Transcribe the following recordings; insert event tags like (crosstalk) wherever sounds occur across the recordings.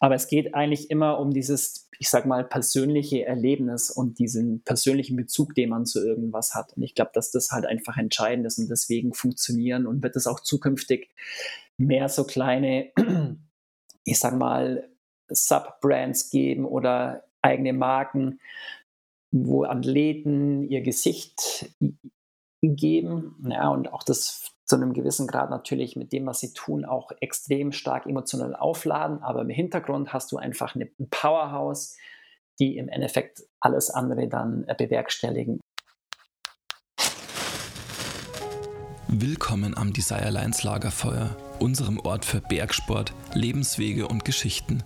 Aber es geht eigentlich immer um dieses, ich sag mal, persönliche Erlebnis und diesen persönlichen Bezug, den man zu irgendwas hat. Und ich glaube, dass das halt einfach entscheidend ist und deswegen funktionieren und wird es auch zukünftig mehr so kleine, (clears throat) ich sag mal, Subbrands geben oder eigene Marken, wo Athleten ihr Gesicht geben ja, und auch das zu einem gewissen Grad natürlich mit dem, was sie tun, auch extrem stark emotional aufladen. Aber im Hintergrund hast du einfach ein Powerhouse, die im Endeffekt alles andere dann äh, bewerkstelligen. Willkommen am Desire Lines Lagerfeuer, unserem Ort für Bergsport, Lebenswege und Geschichten.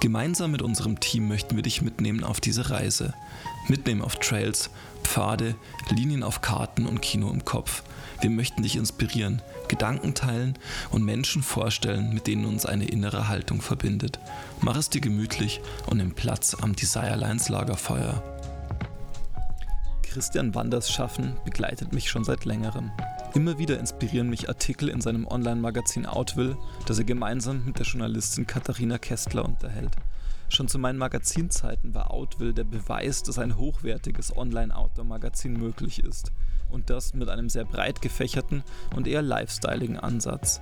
Gemeinsam mit unserem Team möchten wir dich mitnehmen auf diese Reise. Mitnehmen auf Trails, Pfade, Linien auf Karten und Kino im Kopf. Wir möchten dich inspirieren, Gedanken teilen und Menschen vorstellen, mit denen uns eine innere Haltung verbindet. Mach es dir gemütlich und nimm Platz am Desire Lines Lagerfeuer. Christian Wanders Schaffen begleitet mich schon seit längerem. Immer wieder inspirieren mich Artikel in seinem Online-Magazin Outwill, das er gemeinsam mit der Journalistin Katharina Kästler unterhält. Schon zu meinen Magazinzeiten war Outwill der Beweis, dass ein hochwertiges Online-Outdoor-Magazin möglich ist. Und das mit einem sehr breit gefächerten und eher lifestyleigen Ansatz.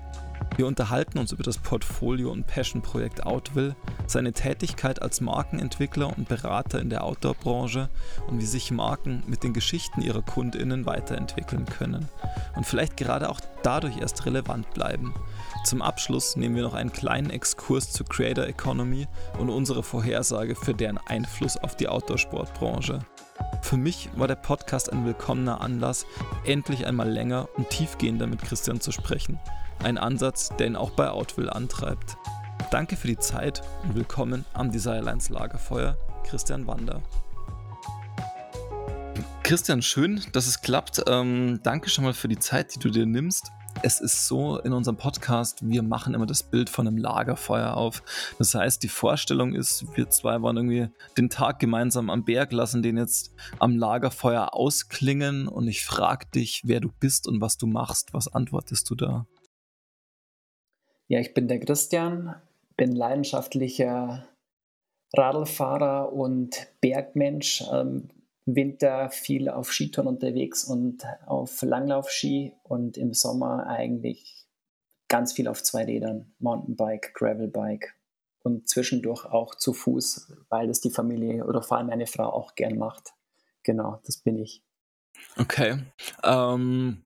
Wir unterhalten uns über das Portfolio und Passion-Projekt Outwill, seine Tätigkeit als Markenentwickler und Berater in der Outdoor-Branche und wie sich Marken mit den Geschichten ihrer KundInnen weiterentwickeln können und vielleicht gerade auch dadurch erst relevant bleiben. Zum Abschluss nehmen wir noch einen kleinen Exkurs zur Creator Economy und unsere Vorhersage für deren Einfluss auf die Outdoor-Sportbranche. Für mich war der Podcast ein willkommener Anlass, endlich einmal länger und tiefgehender mit Christian zu sprechen. Ein Ansatz, der ihn auch bei Outwill antreibt. Danke für die Zeit und willkommen am Desirelines Lagerfeuer, Christian Wander. Christian, schön, dass es klappt. Ähm, danke schon mal für die Zeit, die du dir nimmst. Es ist so in unserem Podcast, wir machen immer das Bild von einem Lagerfeuer auf. Das heißt, die Vorstellung ist, wir zwei wollen irgendwie den Tag gemeinsam am Berg, lassen den jetzt am Lagerfeuer ausklingen und ich frage dich, wer du bist und was du machst. Was antwortest du da? Ja, ich bin der Christian, bin leidenschaftlicher Radlfahrer und Bergmensch. Ähm, Winter viel auf Skitouren unterwegs und auf Langlaufski und im Sommer eigentlich ganz viel auf zwei Rädern, Mountainbike, Gravelbike und zwischendurch auch zu Fuß, weil das die Familie oder vor allem meine Frau auch gern macht. Genau, das bin ich. Okay. Ähm,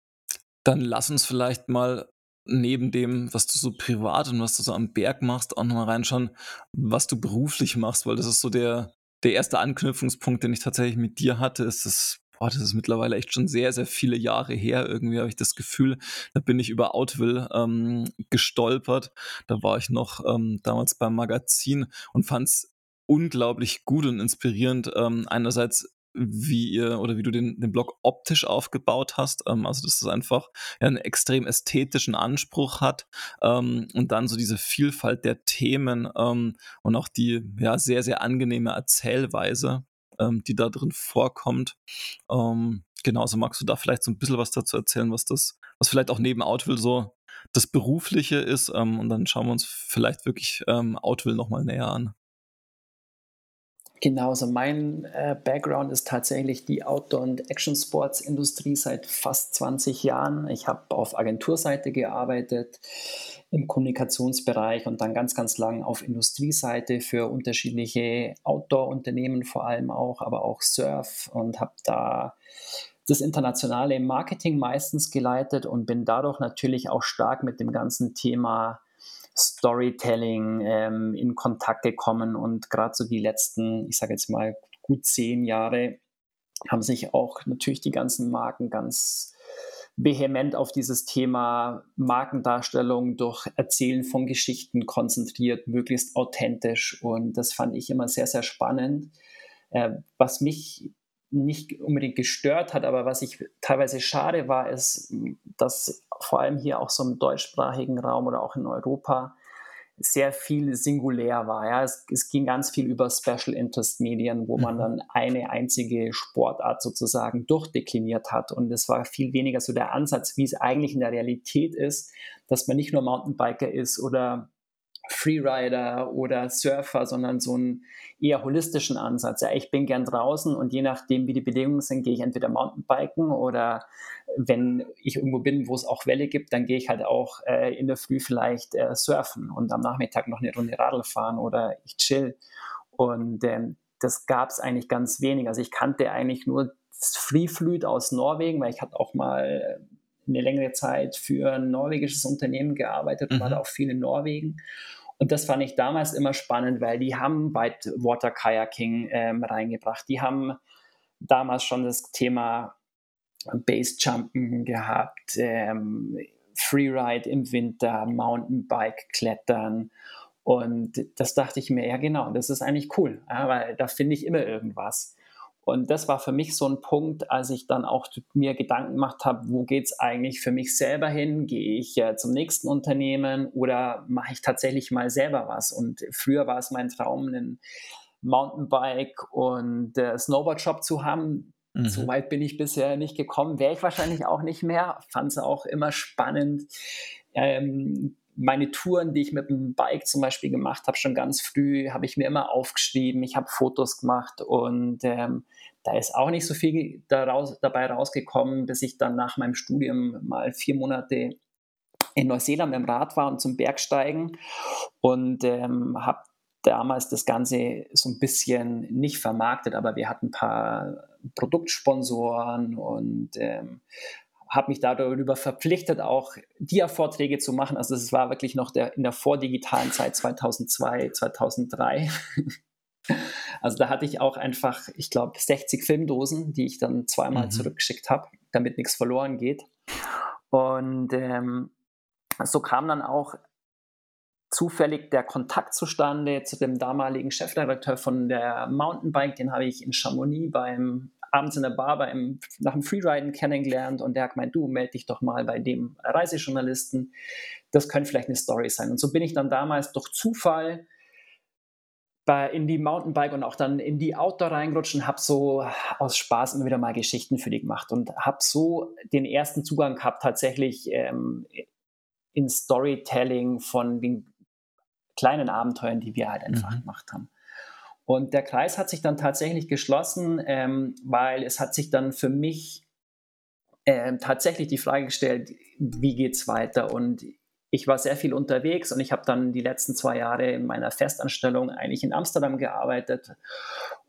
dann lass uns vielleicht mal neben dem, was du so privat und was du so am Berg machst, auch nochmal reinschauen, was du beruflich machst, weil das ist so der, der erste Anknüpfungspunkt, den ich tatsächlich mit dir hatte, ist das, boah, das ist mittlerweile echt schon sehr, sehr viele Jahre her. Irgendwie habe ich das Gefühl, da bin ich über Outwill ähm, gestolpert. Da war ich noch ähm, damals beim Magazin und fand es unglaublich gut und inspirierend. Ähm, einerseits wie ihr oder wie du den, den Blog optisch aufgebaut hast. Ähm, also, dass es einfach einen extrem ästhetischen Anspruch hat ähm, und dann so diese Vielfalt der Themen ähm, und auch die ja sehr, sehr angenehme Erzählweise, ähm, die da drin vorkommt. Ähm, genauso magst du da vielleicht so ein bisschen was dazu erzählen, was das, was vielleicht auch neben Outwill so das Berufliche ist. Ähm, und dann schauen wir uns vielleicht wirklich ähm, Outwill nochmal näher an. Genau, also mein äh, Background ist tatsächlich die Outdoor- und Action-Sports-Industrie seit fast 20 Jahren. Ich habe auf Agenturseite gearbeitet, im Kommunikationsbereich und dann ganz, ganz lang auf Industrieseite für unterschiedliche Outdoor-Unternehmen vor allem auch, aber auch Surf und habe da das internationale Marketing meistens geleitet und bin dadurch natürlich auch stark mit dem ganzen Thema Storytelling ähm, in Kontakt gekommen und gerade so die letzten, ich sage jetzt mal, gut zehn Jahre haben sich auch natürlich die ganzen Marken ganz vehement auf dieses Thema Markendarstellung durch Erzählen von Geschichten konzentriert, möglichst authentisch. Und das fand ich immer sehr, sehr spannend. Äh, was mich nicht unbedingt gestört hat, aber was ich teilweise schade war, ist, dass vor allem hier auch so im deutschsprachigen Raum oder auch in Europa sehr viel singulär war. Ja. Es, es ging ganz viel über Special Interest Medien, wo man mhm. dann eine einzige Sportart sozusagen durchdekliniert hat. Und es war viel weniger so der Ansatz, wie es eigentlich in der Realität ist, dass man nicht nur Mountainbiker ist oder Freerider oder Surfer, sondern so einen eher holistischen Ansatz. Ja, ich bin gern draußen und je nachdem, wie die Bedingungen sind, gehe ich entweder Mountainbiken oder wenn ich irgendwo bin, wo es auch Welle gibt, dann gehe ich halt auch äh, in der Früh vielleicht äh, surfen und am Nachmittag noch eine Runde Radl fahren oder ich chill. Und ähm, das gab es eigentlich ganz wenig. Also ich kannte eigentlich nur das Free Fleet aus Norwegen, weil ich hatte auch mal eine längere Zeit für ein norwegisches Unternehmen gearbeitet und mhm. war da auch viel in Norwegen. Und das fand ich damals immer spannend, weil die haben Whitewater Kayaking ähm, reingebracht. Die haben damals schon das Thema Basejumpen gehabt, ähm, Freeride im Winter, Mountainbike klettern. Und das dachte ich mir, ja genau, das ist eigentlich cool, ja, weil da finde ich immer irgendwas. Und das war für mich so ein Punkt, als ich dann auch mir Gedanken gemacht habe, wo geht es eigentlich für mich selber hin? Gehe ich äh, zum nächsten Unternehmen oder mache ich tatsächlich mal selber was? Und früher war es mein Traum, einen Mountainbike und äh, Snowboard-Shop zu haben. Mhm. So weit bin ich bisher nicht gekommen. Wäre ich wahrscheinlich auch nicht mehr. Fand es auch immer spannend. Ähm, meine Touren, die ich mit dem Bike zum Beispiel gemacht habe, schon ganz früh, habe ich mir immer aufgeschrieben. Ich habe Fotos gemacht und ähm, da ist auch nicht so viel daraus, dabei rausgekommen, bis ich dann nach meinem Studium mal vier Monate in Neuseeland mit dem Rad war und zum Bergsteigen und ähm, habe damals das Ganze so ein bisschen nicht vermarktet, aber wir hatten ein paar Produktsponsoren und ähm, habe mich darüber verpflichtet, auch Dia-Vorträge zu machen. Also es war wirklich noch der, in der vordigitalen Zeit 2002, 2003. (laughs) also da hatte ich auch einfach, ich glaube, 60 Filmdosen, die ich dann zweimal mhm. zurückgeschickt habe, damit nichts verloren geht. Und ähm, so kam dann auch zufällig der Kontakt zustande zu dem damaligen Chefredakteur von der Mountainbike, den habe ich in Chamonix beim abends in der Bar beim, nach dem Freeriden kennengelernt und der hat gemeint, du melde dich doch mal bei dem Reisejournalisten. Das könnte vielleicht eine Story sein. Und so bin ich dann damals durch Zufall bei, in die Mountainbike und auch dann in die Outdoor reingerutscht und habe so aus Spaß immer wieder mal Geschichten für die gemacht und habe so den ersten Zugang gehabt tatsächlich ähm, in Storytelling von den kleinen Abenteuern, die wir halt einfach mhm. gemacht haben. Und der Kreis hat sich dann tatsächlich geschlossen, ähm, weil es hat sich dann für mich ähm, tatsächlich die Frage gestellt, wie geht es weiter? Und ich war sehr viel unterwegs und ich habe dann die letzten zwei Jahre in meiner Festanstellung eigentlich in Amsterdam gearbeitet,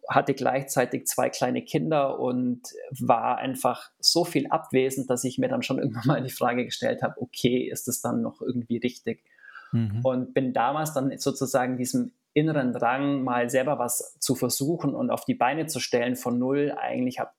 hatte gleichzeitig zwei kleine Kinder und war einfach so viel abwesend, dass ich mir dann schon (laughs) irgendwann mal die Frage gestellt habe, okay, ist es dann noch irgendwie richtig? Mhm. Und bin damals dann sozusagen diesem inneren Drang, mal selber was zu versuchen und auf die Beine zu stellen von null. Eigentlich habe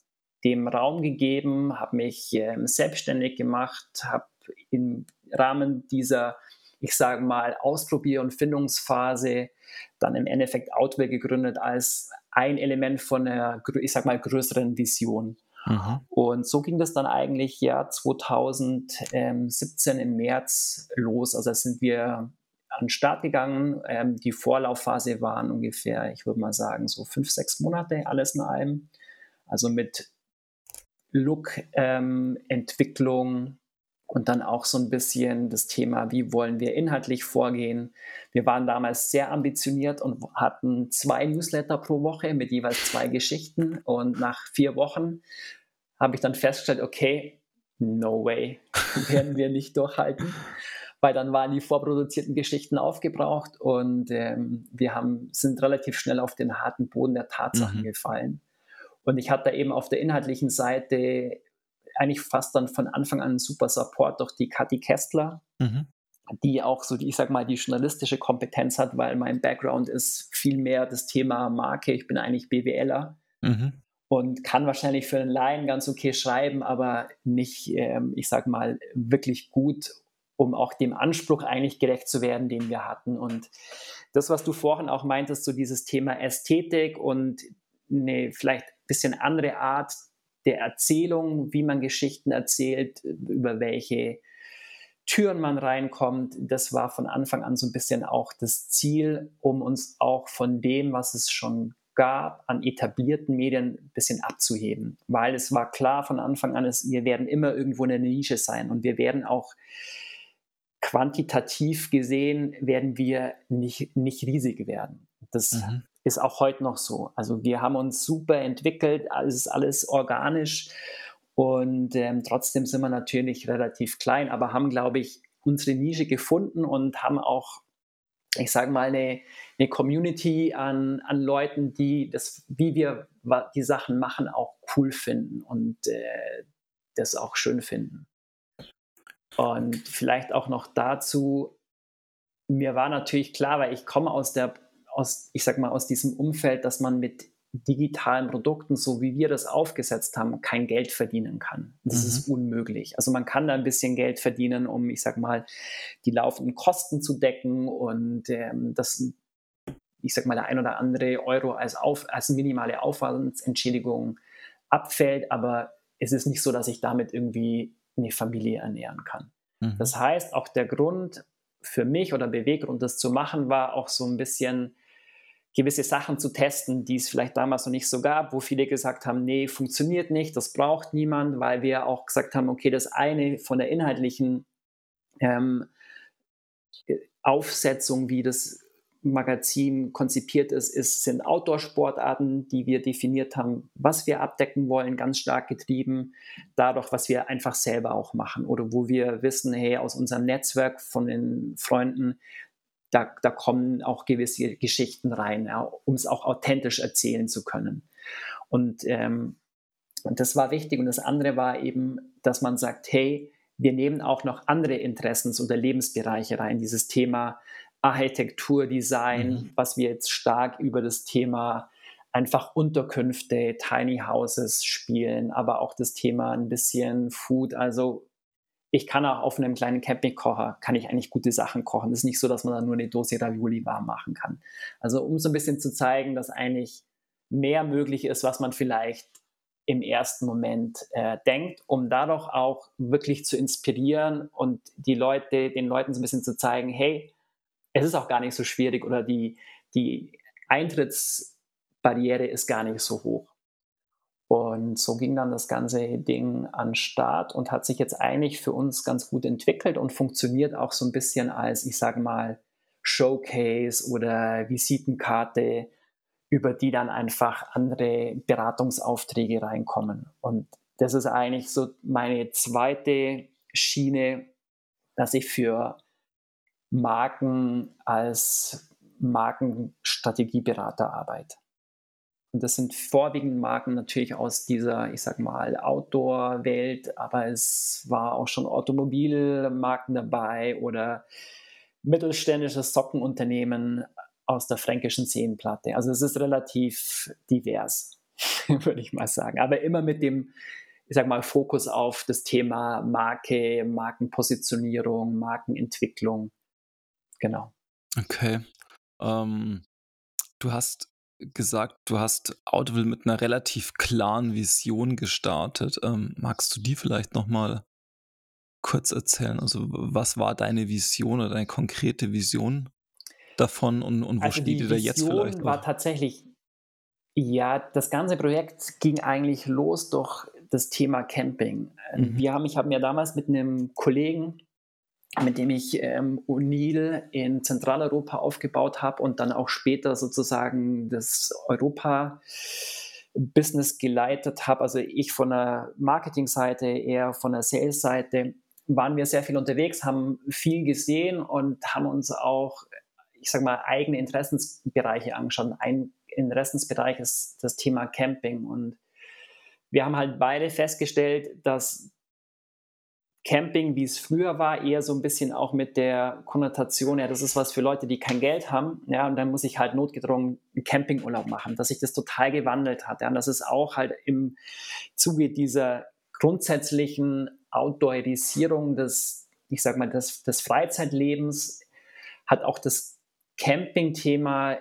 dem Raum gegeben, habe mich ähm, selbstständig gemacht, habe im Rahmen dieser, ich sage mal, Ausprobier- und Findungsphase dann im Endeffekt Outwell gegründet als ein Element von einer, ich sage mal, größeren Vision. Mhm. Und so ging das dann eigentlich ja 2017 im März los. Also sind wir an den Start gegangen. Ähm, die Vorlaufphase waren ungefähr, ich würde mal sagen, so fünf, sechs Monate, alles in allem. Also mit Look, ähm, Entwicklung und dann auch so ein bisschen das Thema, wie wollen wir inhaltlich vorgehen. Wir waren damals sehr ambitioniert und hatten zwei Newsletter pro Woche mit jeweils zwei Geschichten. Und nach vier Wochen habe ich dann festgestellt, okay, no way, (laughs) werden wir nicht durchhalten weil dann waren die vorproduzierten Geschichten aufgebraucht und ähm, wir haben, sind relativ schnell auf den harten Boden der Tatsachen mhm. gefallen. Und ich hatte eben auf der inhaltlichen Seite eigentlich fast dann von Anfang an einen super Support durch die Kathi Kestler, mhm. die auch so, ich sag mal, die journalistische Kompetenz hat, weil mein Background ist viel mehr das Thema Marke. Ich bin eigentlich BWLer. Mhm und kann wahrscheinlich für einen Laien ganz okay schreiben, aber nicht, ähm, ich sag mal, wirklich gut um auch dem Anspruch eigentlich gerecht zu werden, den wir hatten. Und das, was du vorhin auch meintest, so dieses Thema Ästhetik und eine vielleicht ein bisschen andere Art der Erzählung, wie man Geschichten erzählt, über welche Türen man reinkommt, das war von Anfang an so ein bisschen auch das Ziel, um uns auch von dem, was es schon gab, an etablierten Medien ein bisschen abzuheben. Weil es war klar von Anfang an, wir werden immer irgendwo in der Nische sein und wir werden auch quantitativ gesehen werden wir nicht, nicht riesig werden. Das mhm. Ist auch heute noch so. Also wir haben uns super entwickelt, es ist alles organisch und ähm, trotzdem sind wir natürlich relativ klein, aber haben, glaube ich, unsere Nische gefunden und haben auch, ich sage mal, eine, eine Community an, an Leuten, die das, wie wir die Sachen machen, auch cool finden und äh, das auch schön finden. Und vielleicht auch noch dazu, mir war natürlich klar, weil ich komme aus der, aus, ich sag mal, aus diesem Umfeld, dass man mit digitalen Produkten, so wie wir das aufgesetzt haben, kein Geld verdienen kann. Das mhm. ist unmöglich. Also man kann da ein bisschen Geld verdienen, um, ich sag mal, die laufenden Kosten zu decken und ähm, das, ich sag mal, der ein oder andere Euro als, auf, als minimale Aufwandsentschädigung abfällt, aber es ist nicht so, dass ich damit irgendwie eine Familie ernähren kann. Mhm. Das heißt, auch der Grund für mich oder Beweggrund, das zu machen, war auch so ein bisschen gewisse Sachen zu testen, die es vielleicht damals noch nicht so gab, wo viele gesagt haben, nee, funktioniert nicht, das braucht niemand, weil wir auch gesagt haben, okay, das eine von der inhaltlichen ähm, Aufsetzung, wie das Magazin konzipiert ist, ist sind Outdoor-Sportarten, die wir definiert haben, was wir abdecken wollen, ganz stark getrieben dadurch, was wir einfach selber auch machen oder wo wir wissen, hey, aus unserem Netzwerk von den Freunden, da, da kommen auch gewisse Geschichten rein, ja, um es auch authentisch erzählen zu können. Und, ähm, das war wichtig. Und das andere war eben, dass man sagt, hey, wir nehmen auch noch andere Interessens- oder Lebensbereiche rein. Dieses Thema Architektur, Design, mhm. was wir jetzt stark über das Thema einfach Unterkünfte, Tiny Houses spielen, aber auch das Thema ein bisschen Food. Also ich kann auch auf einem kleinen Campingkocher, kann ich eigentlich gute Sachen kochen. Es ist nicht so, dass man dann nur eine Dose Ravioli warm machen kann. Also um so ein bisschen zu zeigen, dass eigentlich mehr möglich ist, was man vielleicht im ersten Moment äh, denkt, um dadurch auch wirklich zu inspirieren und die Leute, den Leuten so ein bisschen zu zeigen, hey, es ist auch gar nicht so schwierig oder die, die Eintrittsbarriere ist gar nicht so hoch. Und so ging dann das ganze Ding an Start und hat sich jetzt eigentlich für uns ganz gut entwickelt und funktioniert auch so ein bisschen als, ich sage mal, Showcase oder Visitenkarte, über die dann einfach andere Beratungsaufträge reinkommen. Und das ist eigentlich so meine zweite Schiene, dass ich für Marken als Markenstrategieberater arbeite. Das sind vorwiegend Marken natürlich aus dieser, ich sag mal, Outdoor-Welt, aber es war auch schon Automobilmarken dabei oder mittelständische Sockenunternehmen aus der fränkischen Seenplatte. Also es ist relativ divers, (laughs) würde ich mal sagen. Aber immer mit dem, ich sag mal, Fokus auf das Thema Marke, Markenpositionierung, Markenentwicklung. Genau. Okay. Ähm, du hast gesagt, du hast Audible mit einer relativ klaren Vision gestartet. Ähm, magst du die vielleicht nochmal kurz erzählen? Also was war deine Vision oder deine konkrete Vision davon und, und wo also steht ihr da jetzt vielleicht? War tatsächlich, ja, das ganze Projekt ging eigentlich los durch das Thema Camping. Mhm. Wir haben, ich habe mir damals mit einem Kollegen mit dem ich ähm, O'Neill in Zentraleuropa aufgebaut habe und dann auch später sozusagen das Europa-Business geleitet habe. Also ich von der Marketingseite, eher von der Sales-Seite, waren wir sehr viel unterwegs, haben viel gesehen und haben uns auch, ich sage mal, eigene Interessensbereiche angeschaut. Ein Interessensbereich ist das Thema Camping und wir haben halt beide festgestellt, dass Camping, wie es früher war, eher so ein bisschen auch mit der Konnotation, ja, das ist was für Leute, die kein Geld haben, ja, und dann muss ich halt notgedrungen einen Campingurlaub machen, dass sich das total gewandelt hat, ja, und das ist auch halt im Zuge dieser grundsätzlichen Outdoorisierung des, ich sag mal, des, des Freizeitlebens hat auch das Camping-Thema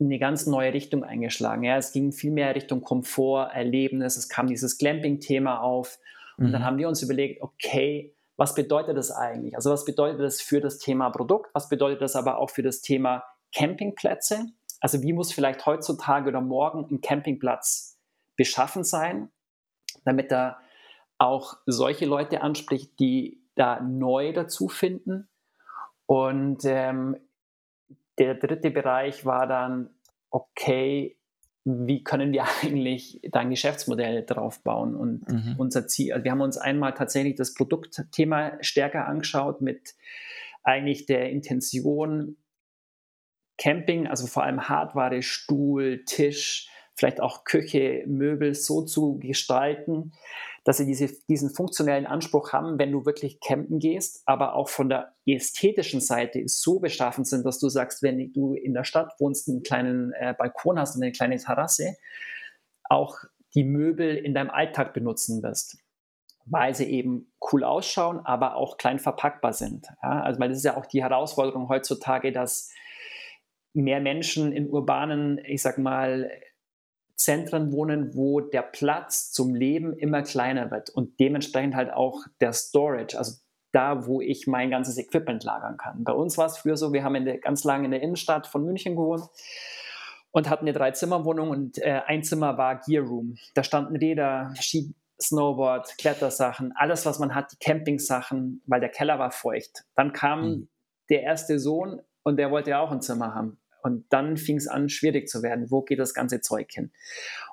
eine ganz neue Richtung eingeschlagen. Ja, es ging viel mehr Richtung Komfort, Erlebnis, es kam dieses Glamping-Thema auf und mhm. dann haben wir uns überlegt, okay, was bedeutet das eigentlich? Also was bedeutet das für das Thema Produkt? Was bedeutet das aber auch für das Thema Campingplätze? Also wie muss vielleicht heutzutage oder morgen ein Campingplatz beschaffen sein, damit er auch solche Leute anspricht, die da neu dazu finden Und ähm, der dritte Bereich war dann, okay, wie können wir (laughs) eigentlich dein Geschäftsmodell drauf bauen? Und mhm. unser Ziel, also wir haben uns einmal tatsächlich das Produktthema stärker angeschaut mit eigentlich der Intention, Camping, also vor allem Hardware, Stuhl, Tisch, vielleicht auch Küche, Möbel so zu gestalten, dass sie diese, diesen funktionellen Anspruch haben, wenn du wirklich campen gehst, aber auch von der ästhetischen Seite so beschaffen sind, dass du sagst, wenn du in der Stadt wohnst, einen kleinen äh, Balkon hast und eine kleine Terrasse, auch die Möbel in deinem Alltag benutzen wirst weil sie eben cool ausschauen, aber auch klein verpackbar sind. Ja, also weil das ist ja auch die Herausforderung heutzutage, dass mehr Menschen in urbanen, ich sag mal, Zentren wohnen, wo der Platz zum Leben immer kleiner wird und dementsprechend halt auch der Storage, also da, wo ich mein ganzes Equipment lagern kann. Bei uns war es früher so, wir haben der, ganz lange in der Innenstadt von München gewohnt und hatten eine Drei-Zimmer-Wohnung und äh, ein Zimmer war Gear Room. Da standen Räder, Ski, Snowboard, Klettersachen, alles, was man hat, die Campingsachen, weil der Keller war feucht. Dann kam mhm. der erste Sohn und der wollte ja auch ein Zimmer haben. Und dann fing es an, schwierig zu werden. Wo geht das ganze Zeug hin?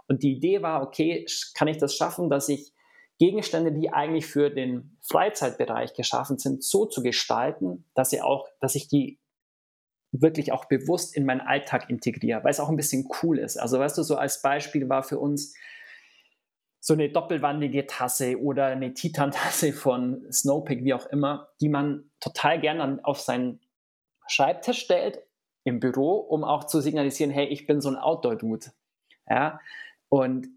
Und die Idee war, okay, kann ich das schaffen, dass ich Gegenstände, die eigentlich für den Freizeitbereich geschaffen sind, so zu gestalten, dass sie auch, dass ich die wirklich auch bewusst in meinen Alltag integriere, weil es auch ein bisschen cool ist. Also weißt du, so als Beispiel war für uns so eine doppelwandige Tasse oder eine Titan-Tasse von Snowpeak, wie auch immer, die man total gerne auf seinen Schreibtisch stellt im Büro, um auch zu signalisieren, hey, ich bin so ein Outdoor-Dude. Ja, und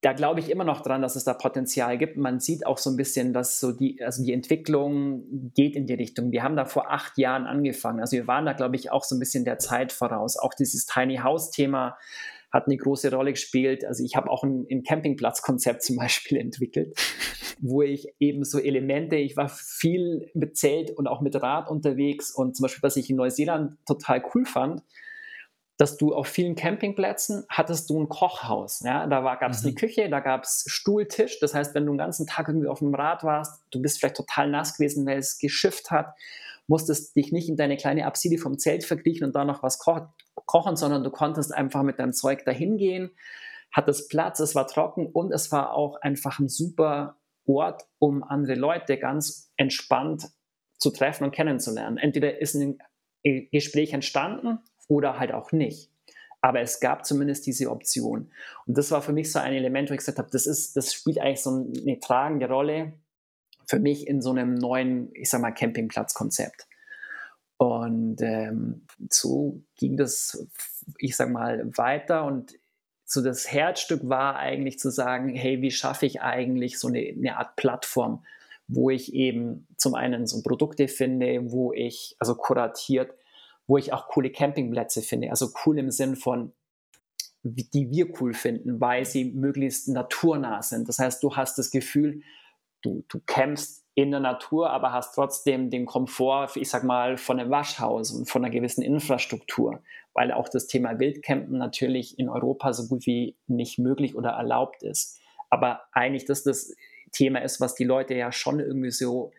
da glaube ich immer noch dran, dass es da Potenzial gibt. Man sieht auch so ein bisschen, dass so die, also die Entwicklung geht in die Richtung. Wir haben da vor acht Jahren angefangen. Also wir waren da, glaube ich, auch so ein bisschen der Zeit voraus. Auch dieses Tiny House-Thema hat eine große Rolle gespielt. Also ich habe auch ein, ein Campingplatzkonzept zum Beispiel (laughs) entwickelt, wo ich eben so Elemente, ich war viel mit Zelt und auch mit Rad unterwegs und zum Beispiel, was ich in Neuseeland total cool fand, dass du auf vielen Campingplätzen hattest du ein Kochhaus. Ja? Da gab es mhm. eine Küche, da gab es Stuhltisch. Das heißt, wenn du den ganzen Tag irgendwie auf dem Rad warst, du bist vielleicht total nass gewesen, weil es geschifft hat, musstest dich nicht in deine kleine Abside vom Zelt verkriechen und da noch was ko kochen, sondern du konntest einfach mit deinem Zeug dahin gehen, hattest Platz, es war trocken und es war auch einfach ein super Ort, um andere Leute ganz entspannt zu treffen und kennenzulernen. Entweder ist ein Gespräch entstanden oder halt auch nicht. Aber es gab zumindest diese Option. Und das war für mich so ein Element, wo ich gesagt habe, das, ist, das spielt eigentlich so eine tragende Rolle für mich in so einem neuen, ich sag mal, Campingplatzkonzept. Und ähm, so ging das, ich sag mal, weiter. Und so das Herzstück war eigentlich zu sagen, hey, wie schaffe ich eigentlich so eine, eine Art Plattform, wo ich eben zum einen so Produkte finde, wo ich, also kuratiert, wo ich auch coole Campingplätze finde. Also cool im Sinn von, die wir cool finden, weil sie möglichst naturnah sind. Das heißt, du hast das Gefühl, du, du campst in der Natur, aber hast trotzdem den Komfort, ich sag mal, von einem Waschhaus und von einer gewissen Infrastruktur, weil auch das Thema Wildcampen natürlich in Europa so gut wie nicht möglich oder erlaubt ist. Aber eigentlich das das Thema ist, was die Leute ja schon irgendwie so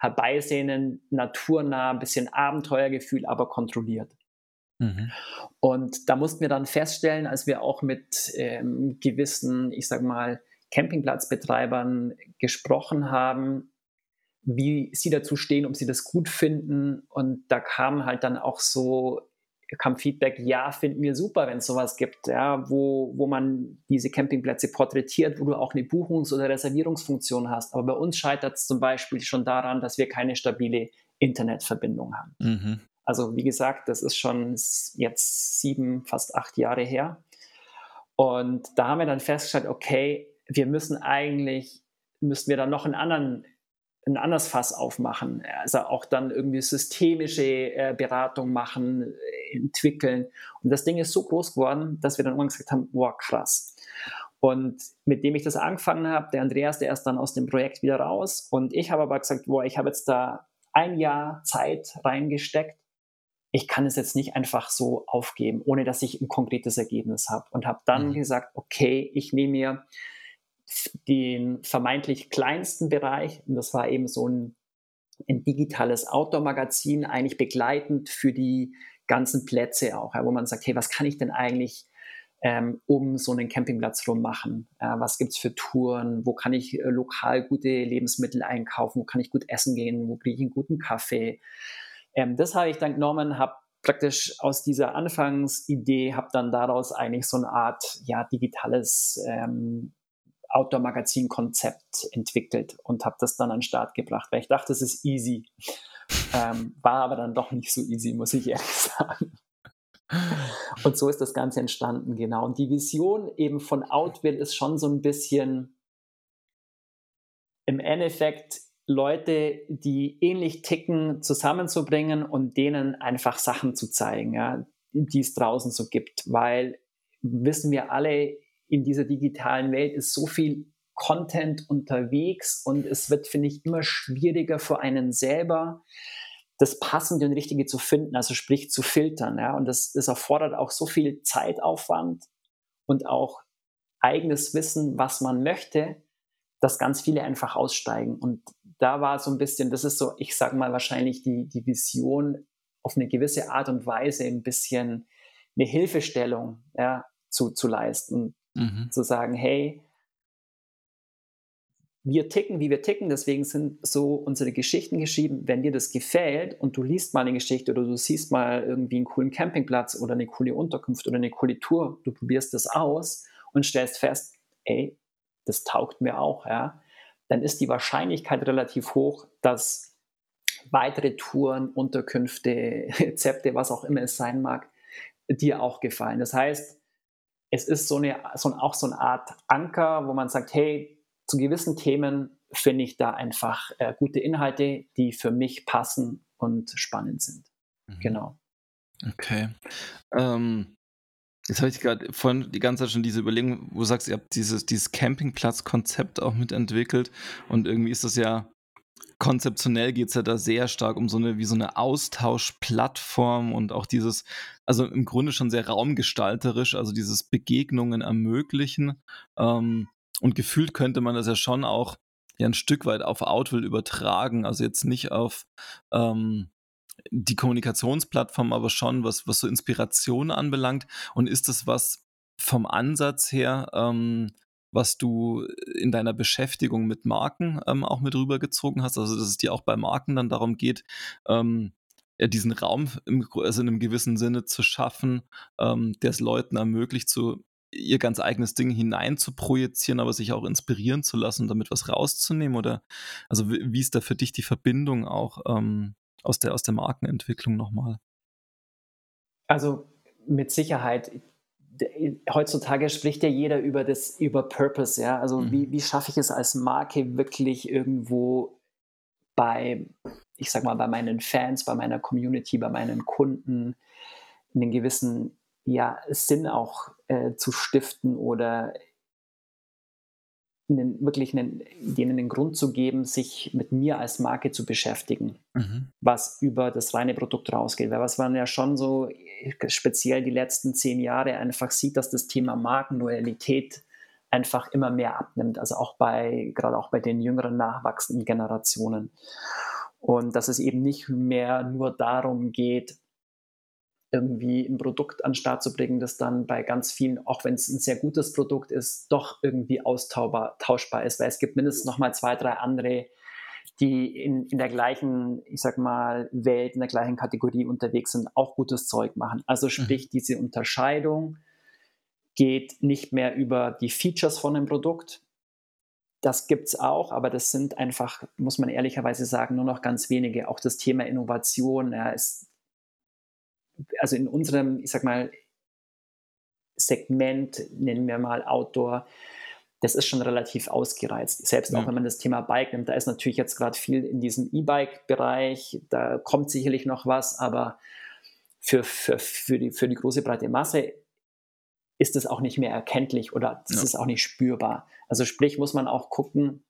herbeisehnen, naturnah, ein bisschen Abenteuergefühl, aber kontrolliert. Mhm. Und da mussten wir dann feststellen, als wir auch mit ähm, gewissen, ich sag mal, Campingplatzbetreibern gesprochen haben, wie sie dazu stehen, ob sie das gut finden. Und da kam halt dann auch so, kam Feedback, ja, finden wir super, wenn es sowas gibt, ja, wo, wo man diese Campingplätze porträtiert, wo du auch eine Buchungs- oder Reservierungsfunktion hast. Aber bei uns scheitert es zum Beispiel schon daran, dass wir keine stabile Internetverbindung haben. Mhm. Also wie gesagt, das ist schon jetzt sieben, fast acht Jahre her. Und da haben wir dann festgestellt, okay, wir müssen eigentlich, müssen wir dann noch einen anderen ein anderes Fass aufmachen, also auch dann irgendwie systemische äh, Beratung machen, äh, entwickeln. Und das Ding ist so groß geworden, dass wir dann irgendwann gesagt haben, boah, krass. Und mit dem ich das angefangen habe, der Andreas, der ist dann aus dem Projekt wieder raus. Und ich habe aber gesagt, boah, ich habe jetzt da ein Jahr Zeit reingesteckt. Ich kann es jetzt nicht einfach so aufgeben, ohne dass ich ein konkretes Ergebnis habe. Und habe dann mhm. gesagt, okay, ich nehme mir den vermeintlich kleinsten Bereich, und das war eben so ein ein digitales Outdoor-Magazin eigentlich begleitend für die ganzen Plätze auch, ja, wo man sagt, hey, was kann ich denn eigentlich ähm, um so einen Campingplatz rum machen? Äh, was gibt es für Touren? Wo kann ich äh, lokal gute Lebensmittel einkaufen? Wo kann ich gut essen gehen? Wo kriege ich einen guten Kaffee? Ähm, das habe ich dann genommen, habe praktisch aus dieser Anfangsidee, habe dann daraus eigentlich so eine Art ja, digitales ähm, Outdoor-Magazin-Konzept entwickelt und habe das dann an den Start gebracht, weil ich dachte, es ist easy. (laughs) Ähm, war aber dann doch nicht so easy, muss ich ehrlich (laughs) sagen. Und so ist das Ganze entstanden, genau. Und die Vision eben von Outwill ist schon so ein bisschen im Endeffekt Leute, die ähnlich ticken, zusammenzubringen und denen einfach Sachen zu zeigen, ja, die es draußen so gibt. Weil wissen wir alle, in dieser digitalen Welt ist so viel Content unterwegs und es wird, finde ich, immer schwieriger für einen selber, das Passende und Richtige zu finden, also sprich zu filtern. Ja? Und das, das erfordert auch so viel Zeitaufwand und auch eigenes Wissen, was man möchte, dass ganz viele einfach aussteigen. Und da war so ein bisschen, das ist so, ich sage mal wahrscheinlich die, die Vision, auf eine gewisse Art und Weise ein bisschen eine Hilfestellung ja, zu, zu leisten. Mhm. Zu sagen, hey, wir ticken, wie wir ticken, deswegen sind so unsere Geschichten geschrieben. Wenn dir das gefällt und du liest mal eine Geschichte oder du siehst mal irgendwie einen coolen Campingplatz oder eine coole Unterkunft oder eine coole Tour, du probierst das aus und stellst fest, ey, das taugt mir auch, ja, dann ist die Wahrscheinlichkeit relativ hoch, dass weitere Touren, Unterkünfte, (laughs) Rezepte, was auch immer es sein mag, dir auch gefallen. Das heißt, es ist so eine, so, auch so eine Art Anker, wo man sagt, hey, zu gewissen Themen finde ich da einfach äh, gute Inhalte, die für mich passen und spannend sind. Mhm. Genau. Okay. Ähm, jetzt habe ich gerade vorhin die ganze Zeit schon diese Überlegung, wo du sagst, ihr habt dieses, dieses Campingplatz-Konzept auch mitentwickelt und irgendwie ist das ja konzeptionell geht es ja da sehr stark um so eine, wie so eine Austauschplattform und auch dieses, also im Grunde schon sehr raumgestalterisch, also dieses Begegnungen ermöglichen. Ähm, und gefühlt könnte man das ja schon auch ja ein Stück weit auf Outwill übertragen, also jetzt nicht auf ähm, die Kommunikationsplattform, aber schon was, was so Inspiration anbelangt. Und ist das was vom Ansatz her, ähm, was du in deiner Beschäftigung mit Marken ähm, auch mit rübergezogen hast. Also, dass es dir auch bei Marken dann darum geht, ähm, ja, diesen Raum im, also in einem gewissen Sinne zu schaffen, ähm, der es Leuten ermöglicht, zu ihr ganz eigenes Ding hinein zu projizieren, aber sich auch inspirieren zu lassen, damit was rauszunehmen? Oder also wie, wie ist da für dich die Verbindung auch ähm, aus, der, aus der Markenentwicklung nochmal? Also mit Sicherheit heutzutage spricht ja jeder über das, über Purpose, ja. Also mhm. wie, wie schaffe ich es als Marke wirklich irgendwo bei, ich sag mal, bei meinen Fans, bei meiner Community, bei meinen Kunden einen gewissen ja, Sinn auch äh, zu stiften oder einen, wirklich einen, denen einen Grund zu geben, sich mit mir als Marke zu beschäftigen, mhm. was über das reine Produkt rausgeht. Weil was man ja schon so speziell die letzten zehn Jahre einfach sieht, dass das Thema Markenloyalität einfach immer mehr abnimmt, also auch bei, gerade auch bei den jüngeren nachwachsenden Generationen. Und dass es eben nicht mehr nur darum geht, irgendwie ein Produkt an den Start zu bringen, das dann bei ganz vielen, auch wenn es ein sehr gutes Produkt ist, doch irgendwie austauschbar ist, weil es gibt mindestens noch mal zwei, drei andere, die in, in der gleichen, ich sag mal, Welt, in der gleichen Kategorie unterwegs sind, auch gutes Zeug machen. Also mhm. sprich, mhm. diese Unterscheidung geht nicht mehr über die Features von einem Produkt. Das gibt es auch, aber das sind einfach, muss man ehrlicherweise sagen, nur noch ganz wenige. Auch das Thema Innovation ja, ist also in unserem, ich sag mal, Segment, nennen wir mal Outdoor, das ist schon relativ ausgereizt. Selbst ja. auch wenn man das Thema Bike nimmt, da ist natürlich jetzt gerade viel in diesem E-Bike-Bereich, da kommt sicherlich noch was, aber für, für, für, die, für die große breite Masse ist es auch nicht mehr erkenntlich oder das ja. ist auch nicht spürbar. Also sprich, muss man auch gucken,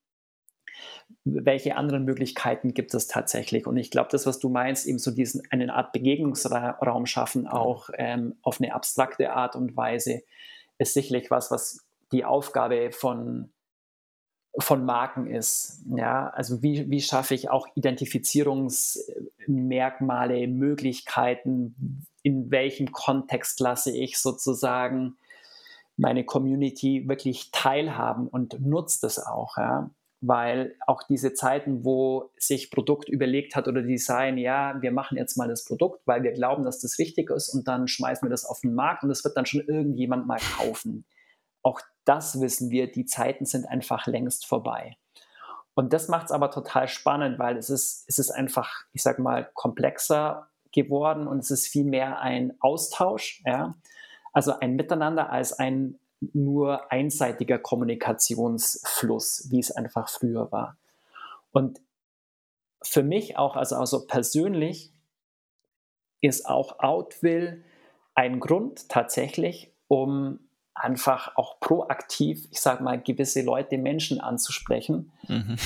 welche anderen Möglichkeiten gibt es tatsächlich? Und ich glaube, das, was du meinst, eben so diesen eine Art Begegnungsraum schaffen, auch ähm, auf eine abstrakte Art und Weise, ist sicherlich was, was die Aufgabe von von Marken ist. Ja, also wie, wie schaffe ich auch Identifizierungsmerkmale, Möglichkeiten, in welchem Kontext lasse ich sozusagen meine Community wirklich teilhaben und nutzt es auch. Ja? Weil auch diese Zeiten, wo sich Produkt überlegt hat oder Design, ja, wir machen jetzt mal das Produkt, weil wir glauben, dass das richtig ist und dann schmeißen wir das auf den Markt und es wird dann schon irgendjemand mal kaufen. Auch das wissen wir, die Zeiten sind einfach längst vorbei. Und das macht es aber total spannend, weil es ist, es ist einfach, ich sage mal, komplexer geworden und es ist viel mehr ein Austausch, ja? also ein Miteinander als ein nur einseitiger Kommunikationsfluss, wie es einfach früher war. Und für mich auch, also, also persönlich, ist auch Outwill ein Grund tatsächlich, um einfach auch proaktiv, ich sage mal, gewisse Leute, Menschen anzusprechen, mhm.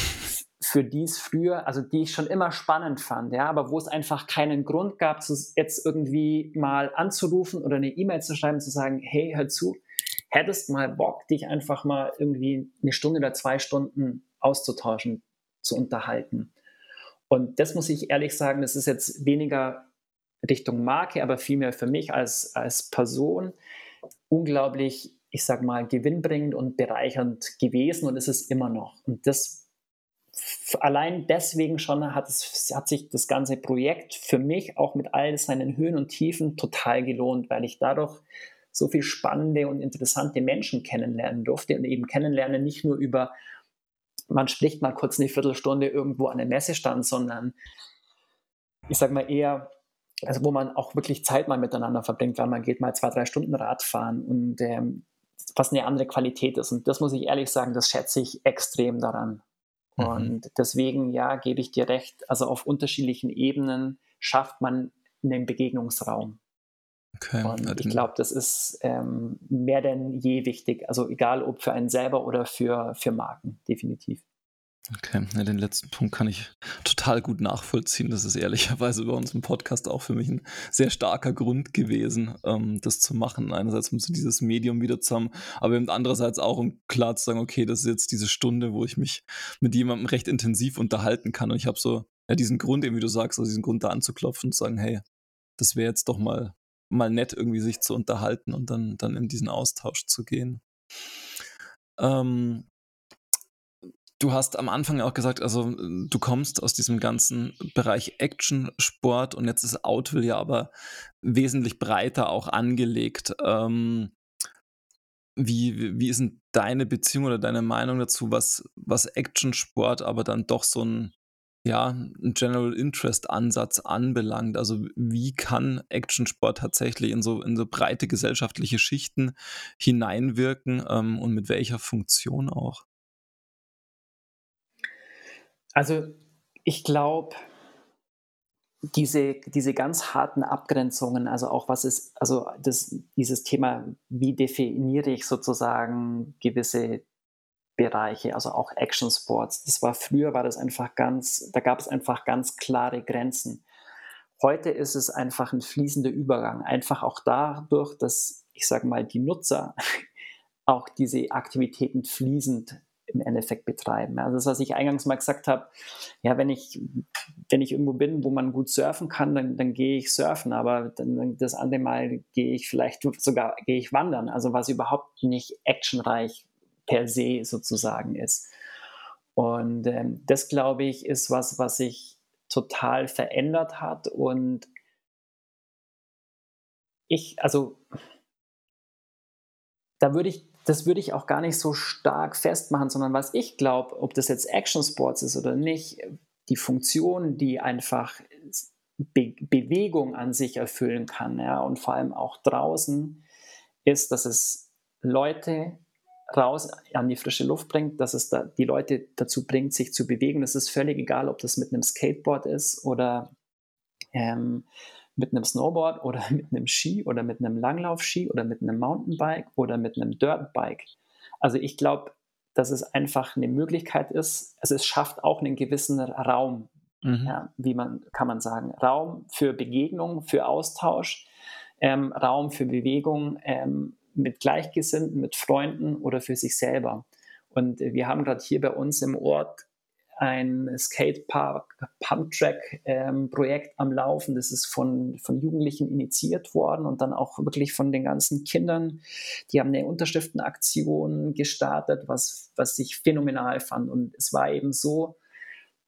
für die es früher, also die ich schon immer spannend fand, ja, aber wo es einfach keinen Grund gab, jetzt irgendwie mal anzurufen oder eine E-Mail zu schreiben, zu sagen, hey, hör zu, hättest mal Bock, dich einfach mal irgendwie eine Stunde oder zwei Stunden auszutauschen, zu unterhalten. Und das muss ich ehrlich sagen, das ist jetzt weniger Richtung Marke, aber vielmehr für mich als, als Person unglaublich, ich sag mal, gewinnbringend und bereichernd gewesen und ist es immer noch. Und das allein deswegen schon hat, es, hat sich das ganze Projekt für mich auch mit all seinen Höhen und Tiefen total gelohnt, weil ich dadurch so viel spannende und interessante Menschen kennenlernen durfte und eben kennenlernen nicht nur über, man spricht mal kurz eine Viertelstunde irgendwo an der Messestand, sondern ich sage mal eher also wo man auch wirklich Zeit mal miteinander verbringt, weil man geht mal zwei, drei Stunden Radfahren und ähm, was eine andere Qualität ist. Und das muss ich ehrlich sagen, das schätze ich extrem daran. Mhm. Und deswegen, ja, gebe ich dir recht, also auf unterschiedlichen Ebenen schafft man einen Begegnungsraum. Okay. Und ich glaube, das ist ähm, mehr denn je wichtig. Also egal ob für einen selber oder für, für Marken, definitiv. Okay, ja, den letzten Punkt kann ich total gut nachvollziehen. Das ist ehrlicherweise bei uns im Podcast auch für mich ein sehr starker Grund gewesen, ähm, das zu machen. Einerseits um so dieses Medium wieder zu haben, aber eben andererseits auch, um klar zu sagen, okay, das ist jetzt diese Stunde, wo ich mich mit jemandem recht intensiv unterhalten kann. Und ich habe so ja, diesen Grund, eben wie du sagst, also diesen Grund da anzuklopfen und zu sagen, hey, das wäre jetzt doch mal, mal nett, irgendwie sich zu unterhalten und dann, dann in diesen Austausch zu gehen. Ähm, Du hast am Anfang auch gesagt, also du kommst aus diesem ganzen Bereich Action-Sport und jetzt ist Outwill ja aber wesentlich breiter auch angelegt. Ähm, wie, wie ist denn deine Beziehung oder deine Meinung dazu, was, was Action-Sport aber dann doch so ein, ja, ein General Interest Ansatz anbelangt? Also wie kann Action-Sport tatsächlich in so, in so breite gesellschaftliche Schichten hineinwirken ähm, und mit welcher Funktion auch? Also ich glaube, diese, diese ganz harten Abgrenzungen, also auch was ist, also das, dieses Thema, wie definiere ich sozusagen gewisse Bereiche, also auch Action Sports. Das war früher war das einfach ganz, da gab es einfach ganz klare Grenzen. Heute ist es einfach ein fließender Übergang, einfach auch dadurch, dass ich sage mal die Nutzer (laughs) auch diese Aktivitäten fließend im Endeffekt betreiben. Also das, was ich eingangs mal gesagt habe, ja, wenn ich, wenn ich irgendwo bin, wo man gut surfen kann, dann, dann gehe ich surfen, aber dann, das andere Mal gehe ich vielleicht sogar gehe ich wandern, also was überhaupt nicht actionreich per se sozusagen ist. Und ähm, das, glaube ich, ist was, was sich total verändert hat und ich, also da würde ich das würde ich auch gar nicht so stark festmachen, sondern was ich glaube, ob das jetzt Action Sports ist oder nicht, die Funktion, die einfach Be Bewegung an sich erfüllen kann, ja, und vor allem auch draußen, ist, dass es Leute raus an die frische Luft bringt, dass es da die Leute dazu bringt, sich zu bewegen. Es ist völlig egal, ob das mit einem Skateboard ist oder ähm, mit einem Snowboard oder (laughs) mit einem Ski oder mit einem Langlaufski oder mit einem Mountainbike oder mit einem Dirtbike. Also ich glaube, dass es einfach eine Möglichkeit ist. Also es schafft auch einen gewissen Raum, mhm. ja, wie man kann man sagen, Raum für Begegnung, für Austausch, ähm, Raum für Bewegung ähm, mit Gleichgesinnten, mit Freunden oder für sich selber. Und wir haben gerade hier bei uns im Ort ein Skatepark Pumptrack ähm, Projekt am Laufen. Das ist von, von Jugendlichen initiiert worden und dann auch wirklich von den ganzen Kindern. Die haben eine Unterschriftenaktion gestartet, was, was ich phänomenal fand. Und es war eben so,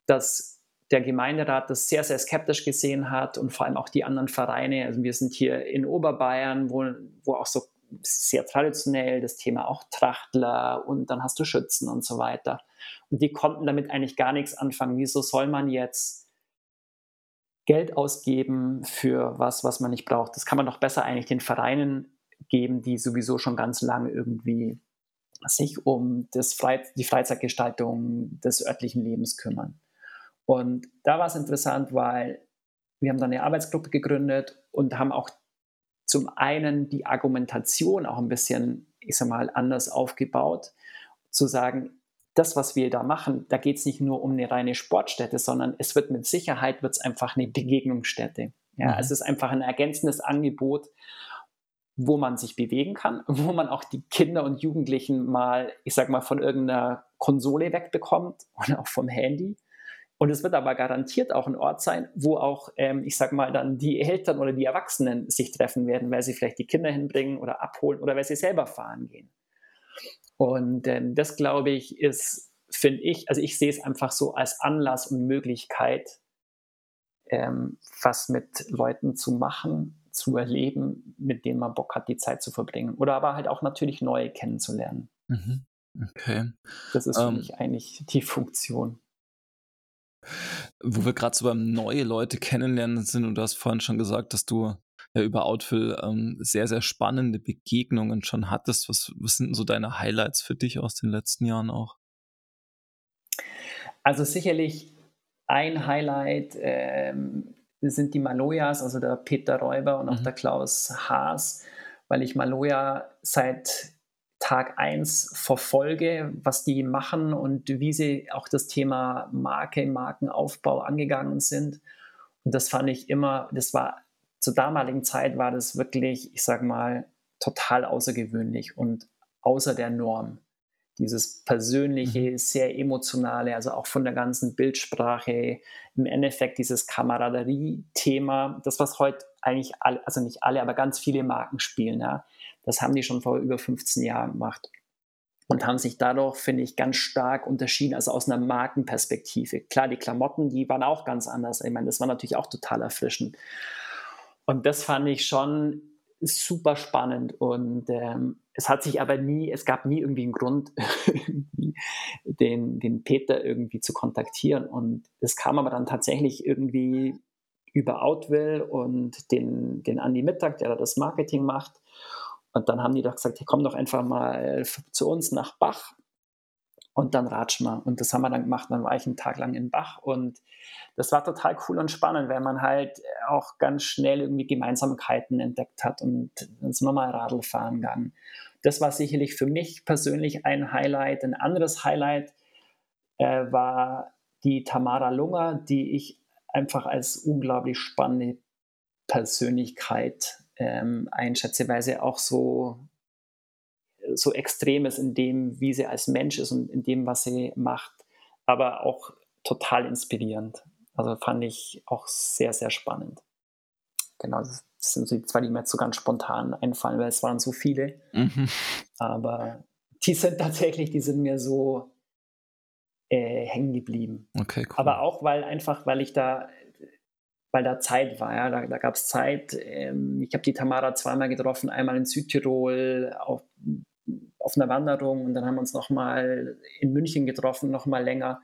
dass der Gemeinderat das sehr, sehr skeptisch gesehen hat und vor allem auch die anderen Vereine. Also wir sind hier in Oberbayern, wo, wo auch so sehr traditionell das Thema auch Trachtler und dann hast du Schützen und so weiter. Und die konnten damit eigentlich gar nichts anfangen. Wieso soll man jetzt Geld ausgeben für was, was man nicht braucht? Das kann man doch besser eigentlich den Vereinen geben, die sowieso schon ganz lange irgendwie sich um das Fre die Freizeitgestaltung des örtlichen Lebens kümmern. Und da war es interessant, weil wir haben dann eine Arbeitsgruppe gegründet und haben auch zum einen die Argumentation auch ein bisschen, ich sag mal, anders aufgebaut, zu sagen, das, was wir da machen, da geht es nicht nur um eine reine Sportstätte, sondern es wird mit Sicherheit wird's einfach eine Begegnungsstätte. Ja, mhm. Es ist einfach ein ergänzendes Angebot, wo man sich bewegen kann, (laughs) wo man auch die Kinder und Jugendlichen mal, ich sag mal, von irgendeiner Konsole wegbekommt (laughs) oder auch vom Handy. Und es wird aber garantiert auch ein Ort sein, wo auch, ähm, ich sag mal, dann die Eltern oder die Erwachsenen sich treffen werden, weil sie vielleicht die Kinder hinbringen oder abholen oder weil sie selber fahren gehen. Und ähm, das, glaube ich, ist, finde ich, also ich sehe es einfach so als Anlass und Möglichkeit, ähm, was mit Leuten zu machen, zu erleben, mit denen man Bock hat, die Zeit zu verbringen. Oder aber halt auch natürlich neue kennenzulernen. Mhm. Okay. Das ist für um, ähm. mich eigentlich die Funktion. Wo wir gerade so beim neue Leute kennenlernen sind und du hast vorhin schon gesagt, dass du über Outfill ähm, sehr, sehr spannende Begegnungen schon hattest. Was, was sind denn so deine Highlights für dich aus den letzten Jahren auch? Also sicherlich ein Highlight ähm, sind die Malojas, also der Peter Räuber und auch mhm. der Klaus Haas, weil ich Maloja seit Tag 1 verfolge, was die machen und wie sie auch das Thema Marke, Markenaufbau angegangen sind. Und das fand ich immer, das war zur damaligen Zeit war das wirklich, ich sage mal, total außergewöhnlich und außer der Norm. Dieses persönliche, mhm. sehr emotionale, also auch von der ganzen Bildsprache, im Endeffekt dieses Kameraderie-Thema, das, was heute eigentlich alle, also nicht alle, aber ganz viele Marken spielen, ja, das haben die schon vor über 15 Jahren gemacht und haben sich dadurch, finde ich, ganz stark unterschieden, also aus einer Markenperspektive. Klar, die Klamotten, die waren auch ganz anders. Ich meine, das war natürlich auch total erfrischend. Und das fand ich schon super spannend. Und ähm, es hat sich aber nie, es gab nie irgendwie einen Grund, (laughs) den, den Peter irgendwie zu kontaktieren. Und es kam aber dann tatsächlich irgendwie über Outwill und den, den Andi Mittag, der da das Marketing macht. Und dann haben die doch gesagt, hey, komm doch einfach mal zu uns nach Bach und dann ratsch mal. Und das haben wir dann gemacht. Dann war ich einen Tag lang in Bach und das war total cool und spannend, weil man halt auch ganz schnell irgendwie Gemeinsamkeiten entdeckt hat und dann sind wir Radl fahren gegangen. Das war sicherlich für mich persönlich ein Highlight. Ein anderes Highlight äh, war die Tamara Lunger, die ich einfach als unglaublich spannende Persönlichkeit ähm, einschätze, weil sie auch so so extrem ist in dem, wie sie als Mensch ist und in dem, was sie macht, aber auch total inspirierend. Also fand ich auch sehr, sehr spannend. Genau, das sind die zwei, die mir jetzt so ganz spontan einfallen, weil es waren so viele. Mhm. Aber die sind tatsächlich, die sind mir so äh, hängen geblieben. Okay, cool. Aber auch, weil einfach, weil ich da, weil da Zeit war, ja, da, da gab es Zeit. Ähm, ich habe die Tamara zweimal getroffen, einmal in Südtirol, auf auf einer Wanderung und dann haben wir uns nochmal in München getroffen, nochmal länger.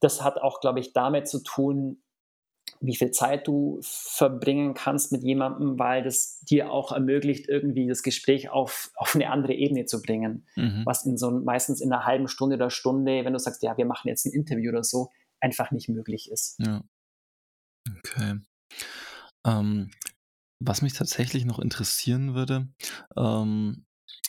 Das hat auch, glaube ich, damit zu tun, wie viel Zeit du verbringen kannst mit jemandem, weil das dir auch ermöglicht, irgendwie das Gespräch auf, auf eine andere Ebene zu bringen. Mhm. Was in so meistens in einer halben Stunde oder Stunde, wenn du sagst, ja, wir machen jetzt ein Interview oder so, einfach nicht möglich ist. Ja. Okay. Ähm, was mich tatsächlich noch interessieren würde, ähm,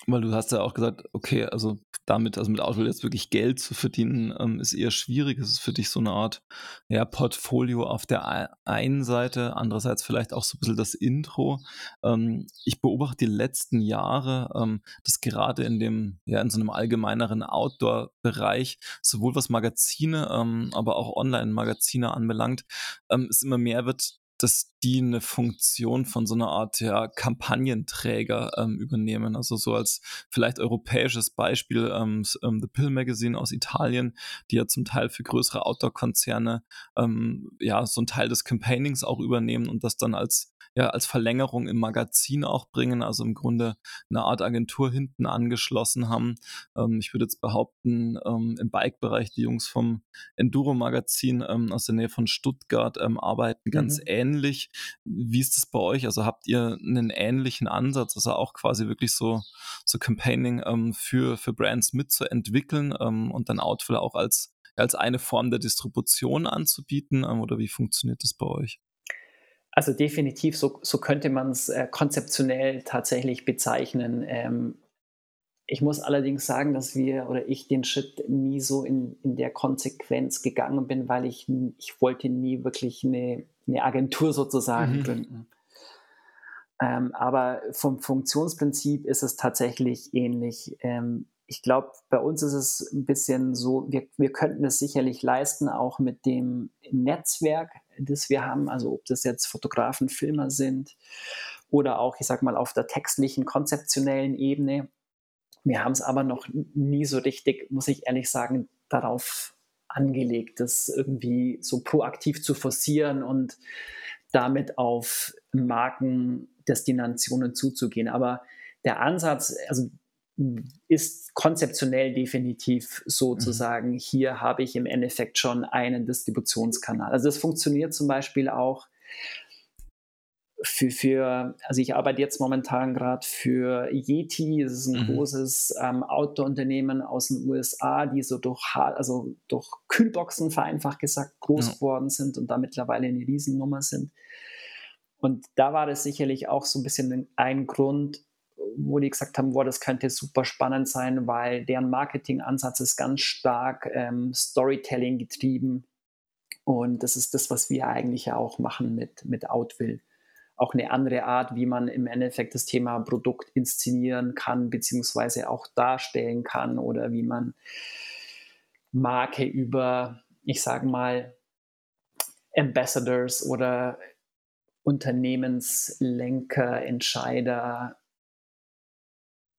weil du hast ja auch gesagt, okay, also damit, also mit Outwell jetzt wirklich Geld zu verdienen, ähm, ist eher schwierig. Es ist für dich so eine Art ja, Portfolio auf der einen Seite, andererseits vielleicht auch so ein bisschen das Intro. Ähm, ich beobachte die letzten Jahre, ähm, dass gerade in dem, ja, in so einem allgemeineren Outdoor-Bereich, sowohl was Magazine, ähm, aber auch Online-Magazine anbelangt, ähm, es immer mehr wird, dass die eine Funktion von so einer Art ja, Kampagnenträger ähm, übernehmen. Also so als vielleicht europäisches Beispiel ähm, ähm, The Pill Magazine aus Italien, die ja zum Teil für größere Outdoor-Konzerne ähm, ja so einen Teil des Campaignings auch übernehmen und das dann als ja als Verlängerung im Magazin auch bringen, also im Grunde eine Art Agentur hinten angeschlossen haben. Ähm, ich würde jetzt behaupten, ähm, im Bike-Bereich die Jungs vom Enduro-Magazin ähm, aus der Nähe von Stuttgart ähm, arbeiten ganz mhm. ähnlich. Wie ist das bei euch? Also habt ihr einen ähnlichen Ansatz, also auch quasi wirklich so, so Campaigning ähm, für, für Brands mitzuentwickeln ähm, und dann Outfill auch als als eine Form der Distribution anzubieten oder wie funktioniert das bei euch? Also definitiv, so, so könnte man es äh, konzeptionell tatsächlich bezeichnen. Ähm, ich muss allerdings sagen, dass wir oder ich den Schritt nie so in, in der Konsequenz gegangen bin, weil ich, ich wollte nie wirklich eine, eine Agentur sozusagen mhm. gründen. Ähm, aber vom Funktionsprinzip ist es tatsächlich ähnlich. Ähm, ich glaube, bei uns ist es ein bisschen so, wir, wir könnten es sicherlich leisten, auch mit dem Netzwerk, das wir haben, also ob das jetzt Fotografen, Filmer sind oder auch, ich sag mal, auf der textlichen, konzeptionellen Ebene. Wir haben es aber noch nie so richtig, muss ich ehrlich sagen, darauf angelegt, das irgendwie so proaktiv zu forcieren und damit auf Markendestinationen zuzugehen. Aber der Ansatz, also ist konzeptionell definitiv sozusagen, mhm. hier habe ich im Endeffekt schon einen Distributionskanal. Also das funktioniert zum Beispiel auch für, für also ich arbeite jetzt momentan gerade für Yeti, das ist ein mhm. großes ähm, Outdoor-Unternehmen aus den USA, die so durch, also durch Kühlboxen vereinfacht gesagt groß ja. geworden sind und da mittlerweile eine Riesennummer sind. Und da war das sicherlich auch so ein bisschen ein Grund, wo die gesagt haben, boah, das könnte super spannend sein, weil deren Marketingansatz ist ganz stark ähm, Storytelling getrieben. Und das ist das, was wir eigentlich ja auch machen mit, mit Outwill. Auch eine andere Art, wie man im Endeffekt das Thema Produkt inszenieren kann, beziehungsweise auch darstellen kann oder wie man Marke über, ich sage mal, Ambassadors oder Unternehmenslenker, Entscheider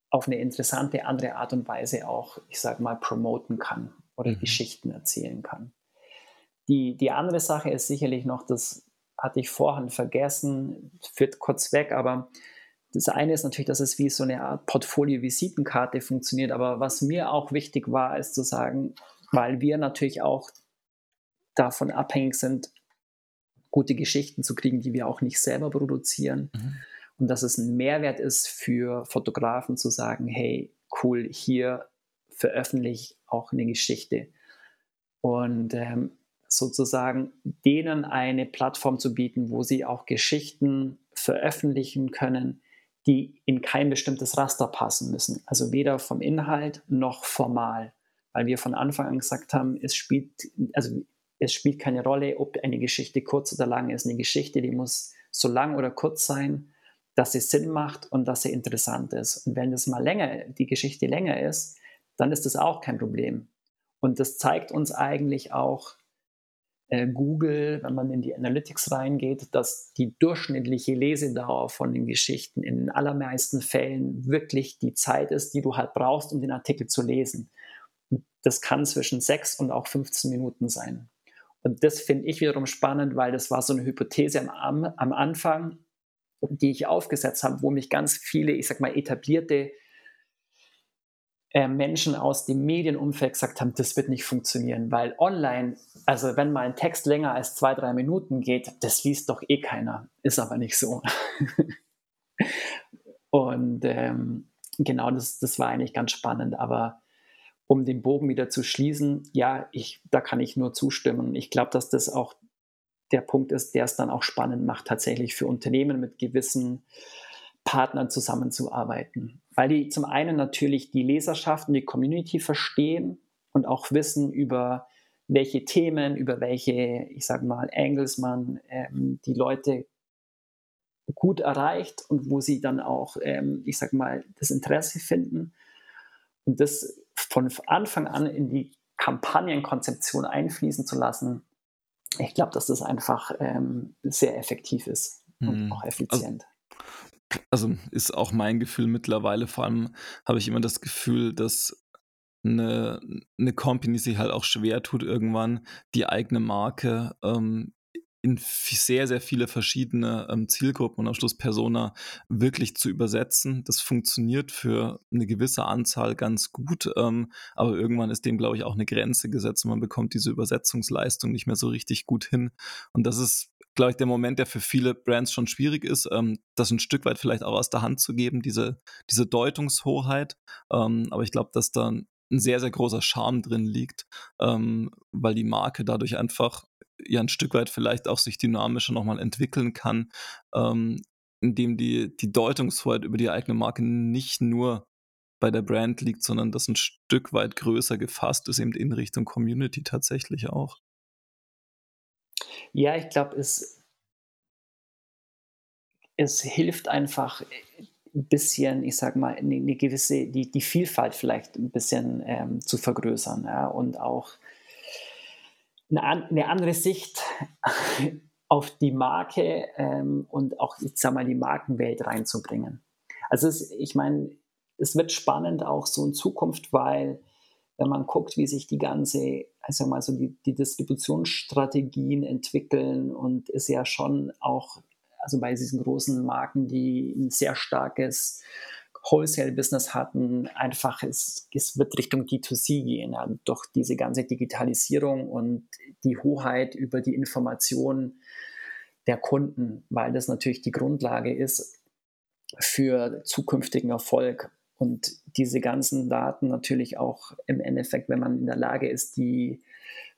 auf eine interessante andere Art und Weise auch, ich sage mal, promoten kann oder mhm. Geschichten erzählen kann. Die, die andere Sache ist sicherlich noch, das hatte ich vorhin vergessen, führt kurz weg, aber das eine ist natürlich, dass es wie so eine Art Portfolio-Visitenkarte funktioniert, aber was mir auch wichtig war, ist zu sagen, weil wir natürlich auch davon abhängig sind, gute Geschichten zu kriegen, die wir auch nicht selber produzieren. Mhm und dass es ein Mehrwert ist für Fotografen zu sagen, hey, cool, hier veröffentliche auch eine Geschichte. Und ähm, sozusagen denen eine Plattform zu bieten, wo sie auch Geschichten veröffentlichen können, die in kein bestimmtes Raster passen müssen. Also weder vom Inhalt noch formal. Weil wir von Anfang an gesagt haben, es spielt, also es spielt keine Rolle, ob eine Geschichte kurz oder lang ist. Eine Geschichte, die muss so lang oder kurz sein, dass sie Sinn macht und dass sie interessant ist. Und wenn das mal länger, die Geschichte länger ist, dann ist das auch kein Problem. Und das zeigt uns eigentlich auch äh, Google, wenn man in die Analytics reingeht, dass die durchschnittliche Lesedauer von den Geschichten in den allermeisten Fällen wirklich die Zeit ist, die du halt brauchst, um den Artikel zu lesen. Und das kann zwischen sechs und auch 15 Minuten sein. Und das finde ich wiederum spannend, weil das war so eine Hypothese am, am Anfang, die ich aufgesetzt habe, wo mich ganz viele, ich sag mal, etablierte äh, Menschen aus dem Medienumfeld gesagt haben, das wird nicht funktionieren, weil online, also wenn mal ein Text länger als zwei, drei Minuten geht, das liest doch eh keiner. Ist aber nicht so. (laughs) Und ähm, genau, das, das war eigentlich ganz spannend. Aber um den Bogen wieder zu schließen, ja, ich, da kann ich nur zustimmen. Ich glaube, dass das auch der Punkt ist, der es dann auch spannend macht, tatsächlich für Unternehmen mit gewissen Partnern zusammenzuarbeiten, weil die zum einen natürlich die Leserschaft und die Community verstehen und auch wissen über welche Themen, über welche, ich sage mal, Angles man ähm, die Leute gut erreicht und wo sie dann auch, ähm, ich sage mal, das Interesse finden und das von Anfang an in die Kampagnenkonzeption einfließen zu lassen, ich glaube, dass das einfach ähm, sehr effektiv ist und mhm. auch effizient. Also, also ist auch mein Gefühl mittlerweile, vor allem habe ich immer das Gefühl, dass eine, eine Company sich halt auch schwer tut, irgendwann die eigene Marke ähm, in sehr, sehr viele verschiedene ähm, Zielgruppen und am Schluss Persona wirklich zu übersetzen. Das funktioniert für eine gewisse Anzahl ganz gut, ähm, aber irgendwann ist dem, glaube ich, auch eine Grenze gesetzt und man bekommt diese Übersetzungsleistung nicht mehr so richtig gut hin. Und das ist, glaube ich, der Moment, der für viele Brands schon schwierig ist, ähm, das ein Stück weit vielleicht auch aus der Hand zu geben, diese, diese Deutungshoheit. Ähm, aber ich glaube, dass da ein sehr, sehr großer Charme drin liegt, ähm, weil die Marke dadurch einfach ja ein Stück weit vielleicht auch sich dynamischer nochmal entwickeln kann, ähm, indem die, die Deutungshoheit über die eigene Marke nicht nur bei der Brand liegt, sondern das ein Stück weit größer gefasst ist, eben in Richtung Community tatsächlich auch. Ja, ich glaube, es, es hilft einfach ein bisschen, ich sag mal, eine, eine gewisse, die, die Vielfalt vielleicht ein bisschen ähm, zu vergrößern ja, und auch eine, eine andere Sicht (laughs) auf die Marke ähm, und auch, ich sag mal, die Markenwelt reinzubringen. Also es, ich meine, es wird spannend auch so in Zukunft, weil wenn man guckt, wie sich die ganze, also mal so die, die Distributionsstrategien entwickeln und ist ja schon auch, also bei diesen großen Marken, die ein sehr starkes Wholesale-Business hatten, einfach es, es wird Richtung D2C gehen. Ja. Durch diese ganze Digitalisierung und die Hoheit über die Information der Kunden, weil das natürlich die Grundlage ist für zukünftigen Erfolg. Und diese ganzen Daten natürlich auch im Endeffekt, wenn man in der Lage ist, die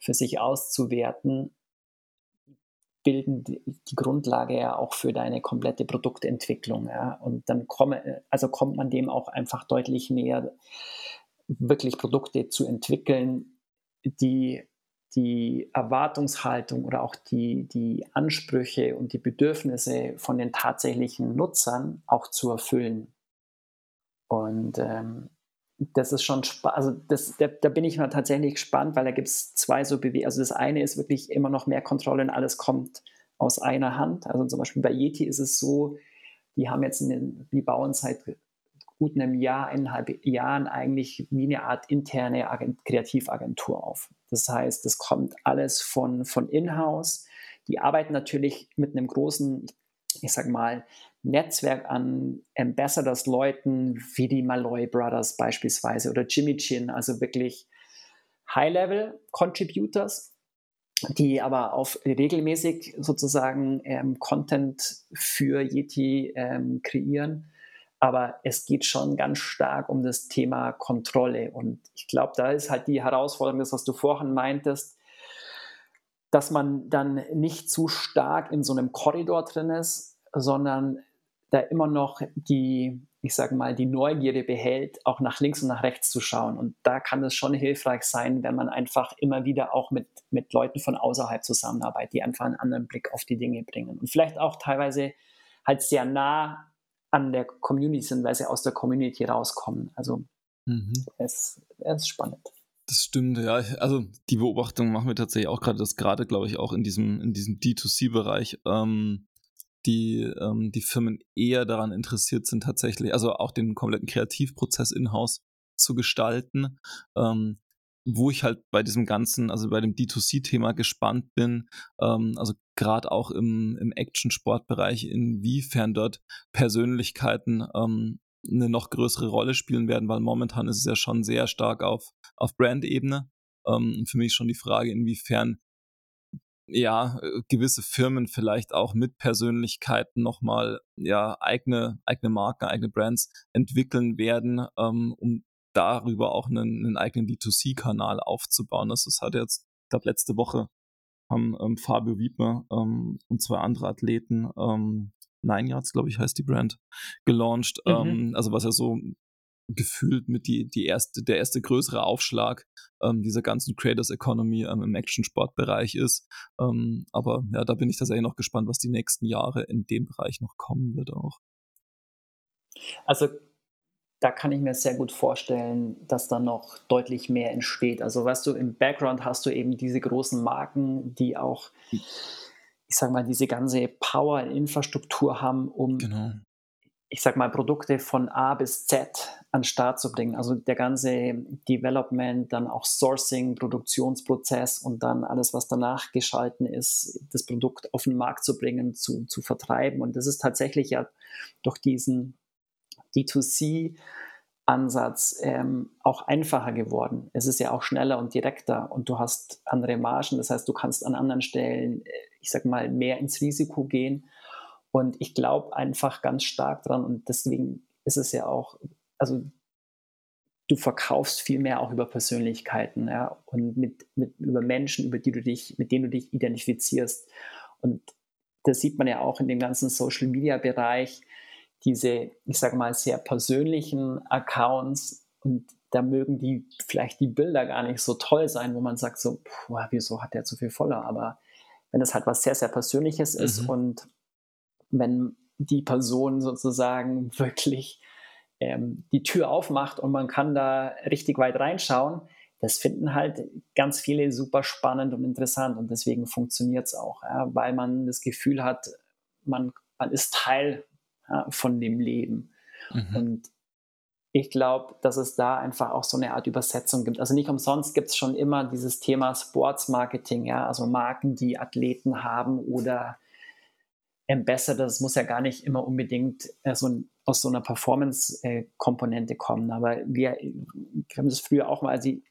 für sich auszuwerten, bilden die, Grundlage ja auch für deine komplette Produktentwicklung. Ja? Und dann komme, also kommt man dem auch einfach deutlich näher, wirklich Produkte zu entwickeln, die die Erwartungshaltung oder auch die, die Ansprüche und die Bedürfnisse von den tatsächlichen Nutzern auch zu erfüllen. Und ähm, das ist schon spannend, also das, da, da, bin ich mal tatsächlich gespannt, weil da gibt es zwei so Bewegungen. Also das eine ist wirklich immer noch mehr Kontrolle und alles kommt aus einer Hand. Also zum Beispiel bei Yeti ist es so, die haben jetzt, eine, die bauen seit gut einem Jahr, eineinhalb Jahren eigentlich wie eine Art interne Agent, Kreativagentur auf. Das heißt, es kommt alles von, von in-house. Die arbeiten natürlich mit einem großen, ich sag mal, Netzwerk an Ambassadors-Leuten wie die Malloy Brothers beispielsweise oder Jimmy Chin, also wirklich High-Level-Contributors, die aber auf regelmäßig sozusagen ähm, Content für Yeti ähm, kreieren. Aber es geht schon ganz stark um das Thema Kontrolle. Und ich glaube, da ist halt die Herausforderung, das, was du vorhin meintest, dass man dann nicht zu stark in so einem Korridor drin ist, sondern da immer noch die, ich sage mal, die Neugierde behält, auch nach links und nach rechts zu schauen. Und da kann es schon hilfreich sein, wenn man einfach immer wieder auch mit, mit Leuten von außerhalb zusammenarbeitet, die einfach einen anderen Blick auf die Dinge bringen. Und vielleicht auch teilweise halt sehr nah an der Community sind, weil sie aus der Community rauskommen. Also mhm. es, es ist spannend. Das stimmt, ja. Also die Beobachtung machen wir tatsächlich auch gerade, dass gerade, glaube ich, auch in diesem, in diesem D2C-Bereich ähm, die, ähm, die Firmen eher daran interessiert sind, tatsächlich, also auch den kompletten Kreativprozess in-house zu gestalten. Ähm, wo ich halt bei diesem ganzen, also bei dem D2C-Thema gespannt bin, ähm, also gerade auch im, im Action-Sport-Bereich, inwiefern dort Persönlichkeiten ähm, eine noch größere Rolle spielen werden, weil momentan ist es ja schon sehr stark auf, auf Brand-Ebene. Ähm, für mich schon die Frage, inwiefern ja, äh, gewisse Firmen vielleicht auch mit Persönlichkeiten nochmal ja, eigene, eigene Marken, eigene Brands entwickeln werden, ähm, um darüber auch einen, einen eigenen D2C-Kanal aufzubauen. Das ist halt jetzt, ich glaube, letzte Woche haben ähm, Fabio Wiedmer ähm, und zwei andere Athleten ähm, Nine Yards, glaube ich, heißt die Brand, gelauncht. Mhm. Ähm, also was ja so gefühlt mit die, die erste, der erste größere Aufschlag ähm, dieser ganzen Creators Economy ähm, im Action-Sport-Bereich ist. Ähm, aber ja, da bin ich tatsächlich noch gespannt, was die nächsten Jahre in dem Bereich noch kommen wird auch. Also da kann ich mir sehr gut vorstellen, dass da noch deutlich mehr entsteht. Also weißt du, im Background hast du eben diese großen Marken, die auch, ich sag mal, diese ganze Power-Infrastruktur haben, um genau ich sag mal, Produkte von A bis Z an den Start zu bringen. Also der ganze Development, dann auch Sourcing, Produktionsprozess und dann alles, was danach geschalten ist, das Produkt auf den Markt zu bringen, zu, zu vertreiben. Und das ist tatsächlich ja durch diesen D2C Ansatz ähm, auch einfacher geworden. Es ist ja auch schneller und direkter und du hast andere Margen. Das heißt, du kannst an anderen Stellen, äh, ich sag mal, mehr ins Risiko gehen und ich glaube einfach ganz stark dran und deswegen ist es ja auch, also du verkaufst viel mehr auch über Persönlichkeiten ja, und mit, mit, über Menschen, über die du dich, mit denen du dich identifizierst. Und das sieht man ja auch in dem ganzen Social Media Bereich, diese, ich sage mal, sehr persönlichen Accounts und da mögen die vielleicht die Bilder gar nicht so toll sein, wo man sagt so, boah, wieso hat der zu viel Follower? Aber wenn es halt was sehr, sehr Persönliches ist mhm. und wenn die Person sozusagen (laughs) wirklich ähm, die Tür aufmacht und man kann da richtig weit reinschauen, das finden halt ganz viele super spannend und interessant und deswegen funktioniert es auch, ja, weil man das Gefühl hat, man, man ist Teil ja, von dem Leben. Mhm. Und ich glaube, dass es da einfach auch so eine Art Übersetzung gibt. Also nicht umsonst gibt es schon immer dieses Thema Sportsmarketing, ja, also Marken, die Athleten haben oder Ambassador, das muss ja gar nicht immer unbedingt äh, so aus so einer Performance-Komponente kommen. Aber wir, wir haben das früher auch mal, als ich,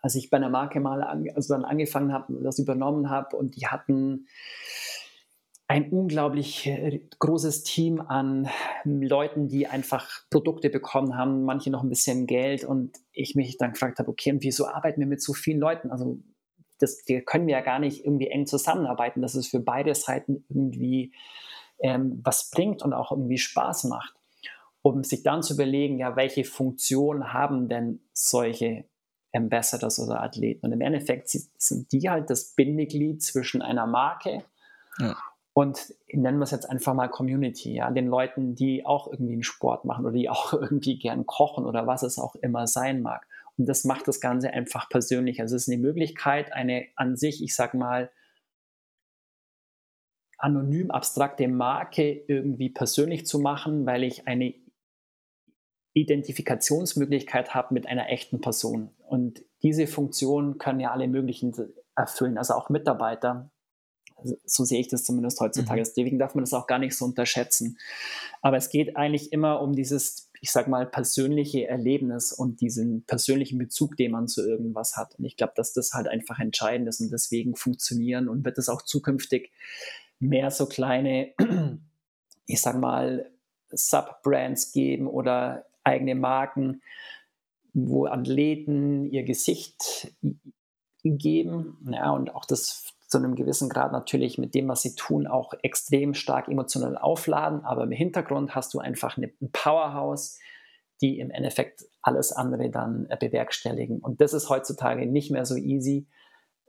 als ich bei einer Marke mal an, also dann angefangen habe, das übernommen habe und die hatten ein unglaublich äh, großes Team an Leuten, die einfach Produkte bekommen haben, manche noch ein bisschen Geld und ich mich dann gefragt habe, okay, und wieso arbeiten wir mit so vielen Leuten? Also das, wir können ja gar nicht irgendwie eng zusammenarbeiten, dass es für beide Seiten irgendwie ähm, was bringt und auch irgendwie Spaß macht. Um sich dann zu überlegen, ja, welche Funktion haben denn solche Ambassadors oder Athleten? Und im Endeffekt sind die halt das Bindeglied zwischen einer Marke ja. und nennen wir es jetzt einfach mal Community, ja, den Leuten, die auch irgendwie einen Sport machen oder die auch (laughs) irgendwie gern kochen oder was es auch immer sein mag. Und das macht das Ganze einfach persönlich. Also es ist eine Möglichkeit, eine an sich, ich sag mal, anonym abstrakte Marke irgendwie persönlich zu machen, weil ich eine Identifikationsmöglichkeit habe mit einer echten Person. Und diese Funktion können ja alle möglichen erfüllen, also auch Mitarbeiter. Also so sehe ich das zumindest heutzutage. Mhm. Deswegen darf man das auch gar nicht so unterschätzen. Aber es geht eigentlich immer um dieses ich sag mal, persönliche Erlebnis und diesen persönlichen Bezug, den man zu irgendwas hat. Und ich glaube, dass das halt einfach entscheidend ist und deswegen funktionieren und wird es auch zukünftig mehr so kleine, ich sag mal, Subbrands geben oder eigene Marken, wo Athleten ihr Gesicht geben ja, und auch das zu einem gewissen Grad natürlich mit dem, was sie tun, auch extrem stark emotional aufladen. Aber im Hintergrund hast du einfach ein Powerhouse, die im Endeffekt alles andere dann äh, bewerkstelligen. Und das ist heutzutage nicht mehr so easy,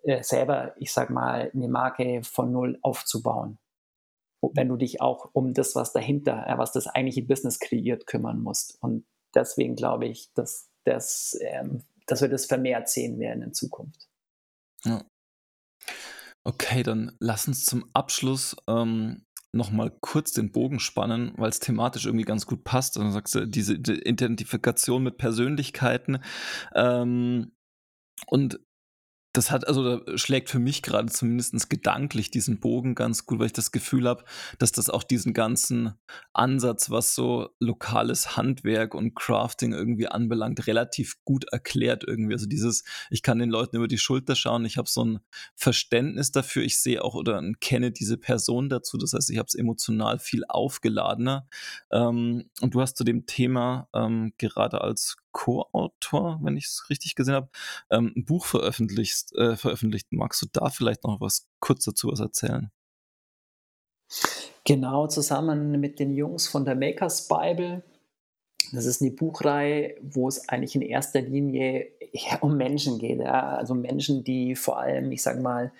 äh, selber, ich sag mal, eine Marke von null aufzubauen. Wenn du dich auch um das, was dahinter, äh, was das eigentliche Business kreiert, kümmern musst. Und deswegen glaube ich, dass, dass, ähm, dass wir das vermehrt sehen werden in Zukunft. Ja. Okay, dann lass uns zum Abschluss ähm, nochmal kurz den Bogen spannen, weil es thematisch irgendwie ganz gut passt. Dann sagst du, diese die Identifikation mit Persönlichkeiten. Ähm, und das hat, also da schlägt für mich gerade zumindest gedanklich diesen Bogen ganz gut, weil ich das Gefühl habe, dass das auch diesen ganzen Ansatz, was so lokales Handwerk und Crafting irgendwie anbelangt, relativ gut erklärt irgendwie. Also dieses, ich kann den Leuten über die Schulter schauen, ich habe so ein Verständnis dafür, ich sehe auch oder kenne diese Person dazu. Das heißt, ich habe es emotional viel aufgeladener. Ähm, und du hast zu dem Thema ähm, gerade als Co-Autor, wenn ich es richtig gesehen habe, ähm, ein Buch veröffentlicht, äh, veröffentlicht. Magst du da vielleicht noch was kurz dazu was erzählen? Genau, zusammen mit den Jungs von der Makers Bible. Das ist eine Buchreihe, wo es eigentlich in erster Linie um Menschen geht. Ja? Also Menschen, die vor allem, ich sage mal,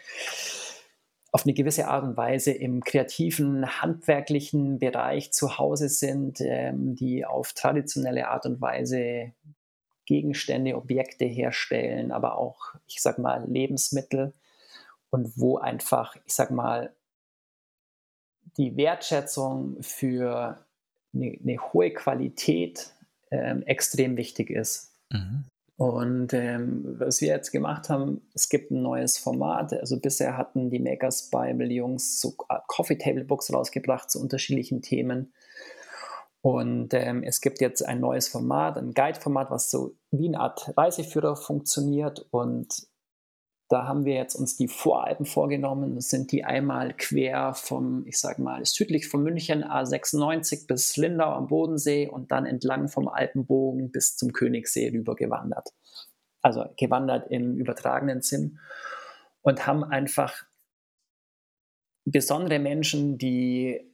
auf eine gewisse Art und Weise im kreativen, handwerklichen Bereich zu Hause sind, ähm, die auf traditionelle Art und Weise Gegenstände, Objekte herstellen, aber auch, ich sag mal, Lebensmittel und wo einfach, ich sag mal, die Wertschätzung für eine, eine hohe Qualität ähm, extrem wichtig ist. Mhm. Und ähm, was wir jetzt gemacht haben, es gibt ein neues Format. Also bisher hatten die Makers Bible Jungs so Coffee Table Books rausgebracht zu unterschiedlichen Themen. Und ähm, es gibt jetzt ein neues Format, ein Guide-Format, was so wie eine Art Reiseführer funktioniert. Und da haben wir jetzt uns die Voralpen vorgenommen. Sind die einmal quer vom, ich sage mal, südlich von München A96 bis Lindau am Bodensee und dann entlang vom Alpenbogen bis zum Königssee rüber gewandert. Also gewandert im übertragenen Sinn und haben einfach besondere Menschen, die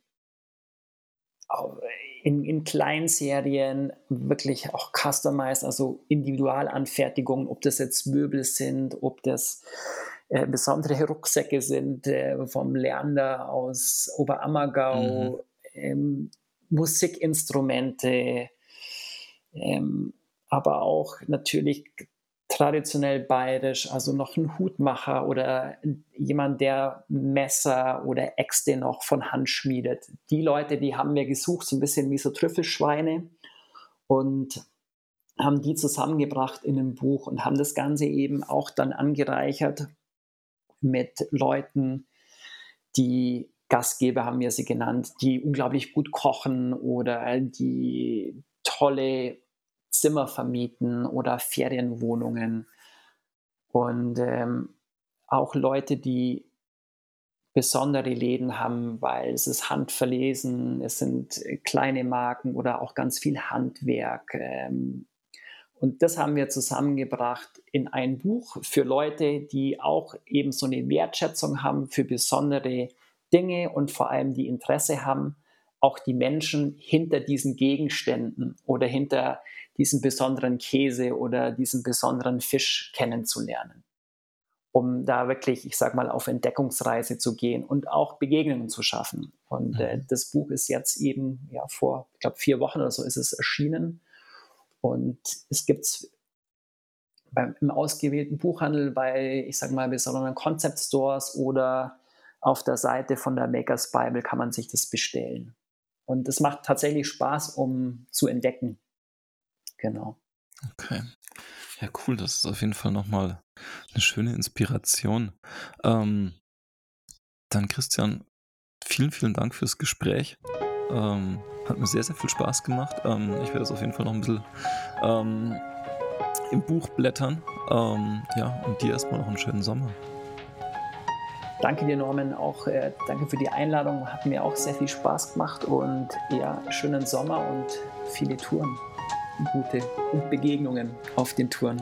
in, in Kleinserien wirklich auch customized, also Individualanfertigungen, ob das jetzt Möbel sind, ob das äh, besondere Rucksäcke sind äh, vom Lerner aus Oberammergau, mhm. ähm, Musikinstrumente, ähm, aber auch natürlich traditionell bayerisch, also noch ein Hutmacher oder jemand, der Messer oder Äxte noch von Hand schmiedet. Die Leute, die haben wir gesucht, so ein bisschen wie so Trüffelschweine und haben die zusammengebracht in einem Buch und haben das Ganze eben auch dann angereichert mit Leuten, die Gastgeber haben wir sie genannt, die unglaublich gut kochen oder die tolle Zimmer vermieten oder Ferienwohnungen. Und ähm, auch Leute, die besondere Läden haben, weil es ist handverlesen, es sind kleine Marken oder auch ganz viel Handwerk. Ähm, und das haben wir zusammengebracht in ein Buch für Leute, die auch eben so eine Wertschätzung haben für besondere Dinge und vor allem die Interesse haben, auch die Menschen hinter diesen Gegenständen oder hinter diesen besonderen Käse oder diesen besonderen Fisch kennenzulernen, um da wirklich, ich sag mal, auf Entdeckungsreise zu gehen und auch Begegnungen zu schaffen. Und äh, mhm. das Buch ist jetzt eben, ja, vor, ich glaube, vier Wochen oder so ist es erschienen. Und es gibt es im ausgewählten Buchhandel bei, ich sag mal, besonderen Concept Stores oder auf der Seite von der Makers Bible kann man sich das bestellen. Und es macht tatsächlich Spaß, um zu entdecken. Genau. Okay. Ja, cool. Das ist auf jeden Fall nochmal eine schöne Inspiration. Ähm, dann, Christian, vielen, vielen Dank fürs Gespräch. Ähm, hat mir sehr, sehr viel Spaß gemacht. Ähm, ich werde das auf jeden Fall noch ein bisschen ähm, im Buch blättern. Ähm, ja, und dir erstmal noch einen schönen Sommer. Danke dir, Norman. Auch äh, danke für die Einladung. Hat mir auch sehr viel Spaß gemacht und ja, schönen Sommer und viele Touren, gute und Begegnungen auf den Touren.